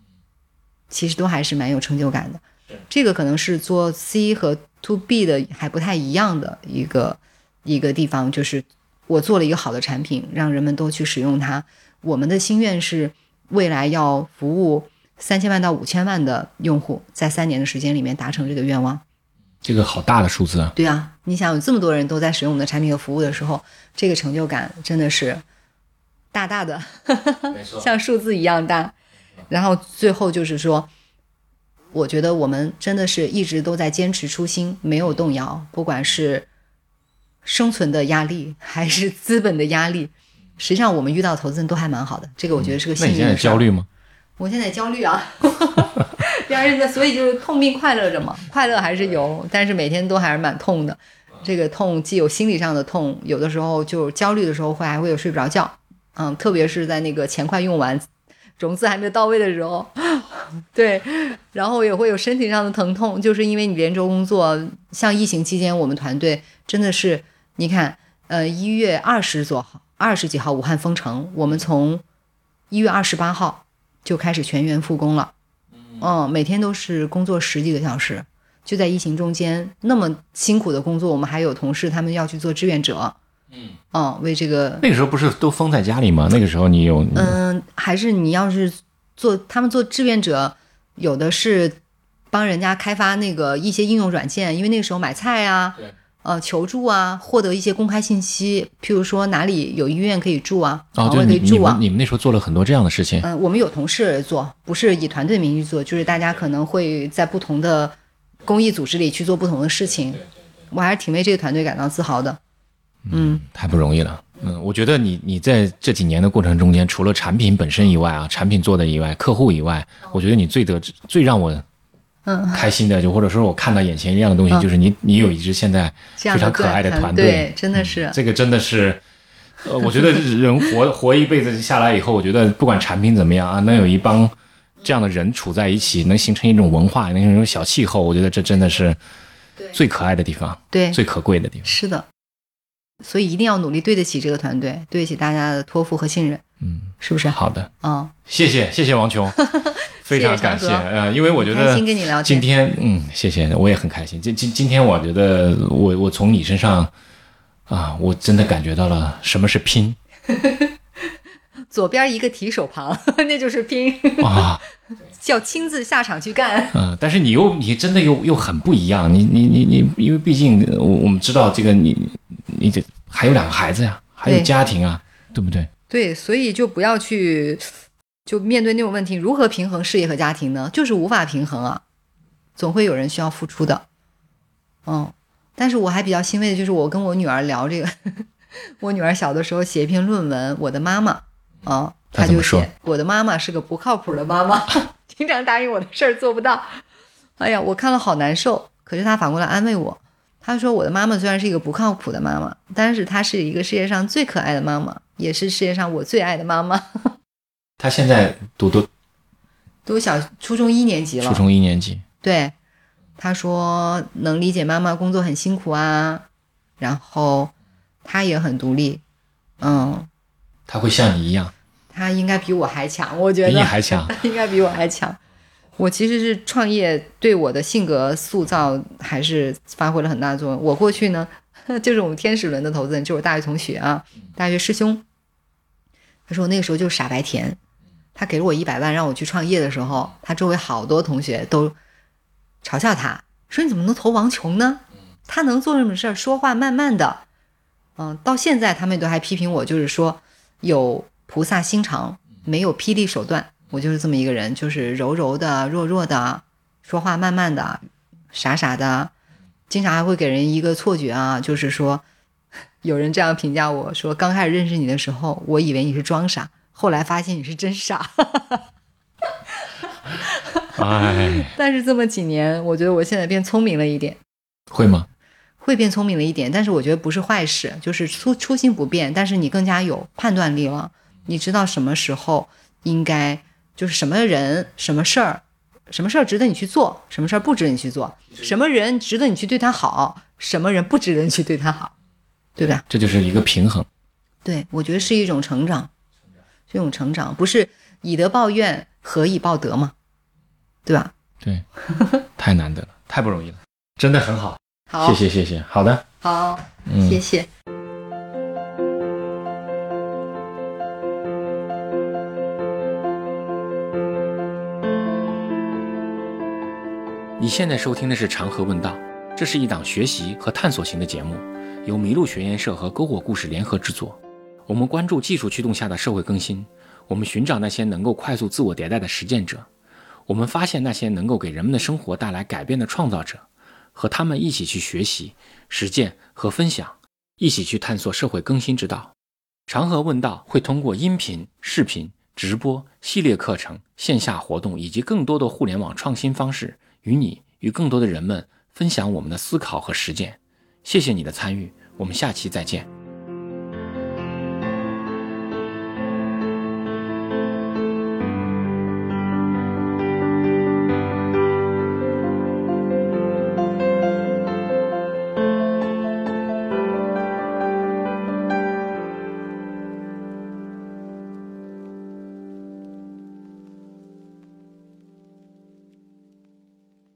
其实都还是蛮有成就感的。这个可能是做 C 和 To B 的还不太一样的一个一个地方，就是我做了一个好的产品，让人们都去使用它。我们的心愿是未来要服务三千万到五千万的用户，在三年的时间里面达成这个愿望。这个好大的数字啊！对啊，你想有这么多人都在使用我们的产品和服务的时候，这个成就感真的是大大的，没错 像数字一样大。然后最后就是说，我觉得我们真的是一直都在坚持初心，没有动摇，不管是生存的压力还是资本的压力，实际上我们遇到投资人都还蛮好的，这个我觉得是个那你现在。焦虑吗？我现在焦虑啊，然而所以就是痛并快乐着嘛，快乐还是有，但是每天都还是蛮痛的。这个痛既有心理上的痛，有的时候就焦虑的时候会还会有睡不着觉，嗯，特别是在那个钱快用完，融资还没到位的时候，对，然后也会有身体上的疼痛，就是因为你连轴工作，像疫情期间，我们团队真的是，你看，呃，一月二十左号，二十几号武汉封城，我们从一月二十八号就开始全员复工了，嗯，每天都是工作十几个小时，就在疫情中间那么辛苦的工作，我们还有同事他们要去做志愿者，嗯，为这个那个时候不是都封在家里吗？那个时候你有嗯，还是你要是做他们做志愿者，有的是帮人家开发那个一些应用软件，因为那个时候买菜啊对，呃，求助啊，获得一些公开信息，譬如说哪里有医院可以住啊，哦，床对，你你位可以住啊们。你们那时候做了很多这样的事情。嗯、我们有同事做，不是以团队名义做，就是大家可能会在不同的公益组织里去做不同的事情。我还是挺为这个团队感到自豪的。嗯，太不容易了。嗯，我觉得你你在这几年的过程中间，除了产品本身以外啊，产品做的以外，客户以外，我觉得你最得最让我嗯。开心的，就或者说我看到眼前一样的东西，嗯。就是你你有一支现在非常可爱的团团队。真的是。这个真的是，呃，我觉得人活活一辈子下来以后，我觉得不管产品怎么样啊，能有一帮这样的人处在一起，能形成一种文化，能形成一种小气候，我觉得这真的是最可爱的地方，对，最可贵的地方。是的，所以一定要努力对得起这个团队，对得起大家的托付和信任，嗯，是不是？好的，嗯，谢谢谢谢王琼，非常感谢。谢谢呃，因为我觉开得今天，嗯，谢谢，我也很开心。今今今天，我觉得我我从你身上啊，我真的感觉到了什么是拼 左边一个提手旁，那就是拼，啊。叫亲自下场去干。嗯，但是你又你真的又又很不一样，你你你你，因为毕竟我我们知道这个你你这还有两个孩子呀，还有家庭啊，对不对？对，所以就不要去，就面对那种问题，如何平衡事业和家庭呢？就是无法平衡啊，总会有人需要付出的。嗯，但是我还比较欣慰的就是，我跟我女儿聊这个，我女儿小的时候写一篇论文，我的妈妈啊，她就写我的妈妈是个不靠谱的妈妈，经常答应我的事儿做不到。哎呀，我看了好难受。可是他反过来安慰我，他说我的妈妈虽然是一个不靠谱的妈妈，但是她是一个世界上最可爱的妈妈，也是世界上我最爱的妈妈。他现在读读读小初中一年级了。初中一年级。对，他说能理解妈妈工作很辛苦啊，然后他也很独立。嗯，他会像你一样。她应该比我还强，我觉得。比你还强。应该比我还强。我其实是创业对我的性格塑造还是发挥了很大作用。我过去呢，就是我们天使轮的投资人，就是大学同学啊，大学师兄。他说我那个时候就是傻白甜。他给了我一百万让我去创业的时候，他周围好多同学都嘲笑他，说你怎么能投王琼呢？他能做什么事儿？说话慢慢的。嗯，到现在他们都还批评我，就是说有菩萨心肠，没有霹雳手段。我就是这么一个人，就是柔柔的、弱弱的，说话慢慢的，傻傻的，经常还会给人一个错觉啊，就是说，有人这样评价我说，刚开始认识你的时候，我以为你是装傻，后来发现你是真傻。哎，但是这么几年，我觉得我现在变聪明了一点。会吗？会变聪明了一点，但是我觉得不是坏事，就是初初心不变，但是你更加有判断力了，你知道什么时候应该。就是什么人、什么事儿，什么事儿值得你去做，什么事儿不值得你去做，什么人值得你去对他好，什么人不值得你去对他好，对吧？这就是一个平衡。对，我觉得是一种成长，是一种成长不是以德报怨，何以报德嘛？对吧？对，太难得了，太不容易了，真的很好。好，谢谢谢谢，好的，好，谢谢。你现在收听的是《长河问道》，这是一档学习和探索型的节目，由麋鹿学研社和篝火故事联合制作。我们关注技术驱动下的社会更新，我们寻找那些能够快速自我迭代的实践者，我们发现那些能够给人们的生活带来改变的创造者，和他们一起去学习、实践和分享，一起去探索社会更新之道。长河问道会通过音频、视频、直播、系列课程、线下活动以及更多的互联网创新方式。与你与更多的人们分享我们的思考和实践，谢谢你的参与，我们下期再见。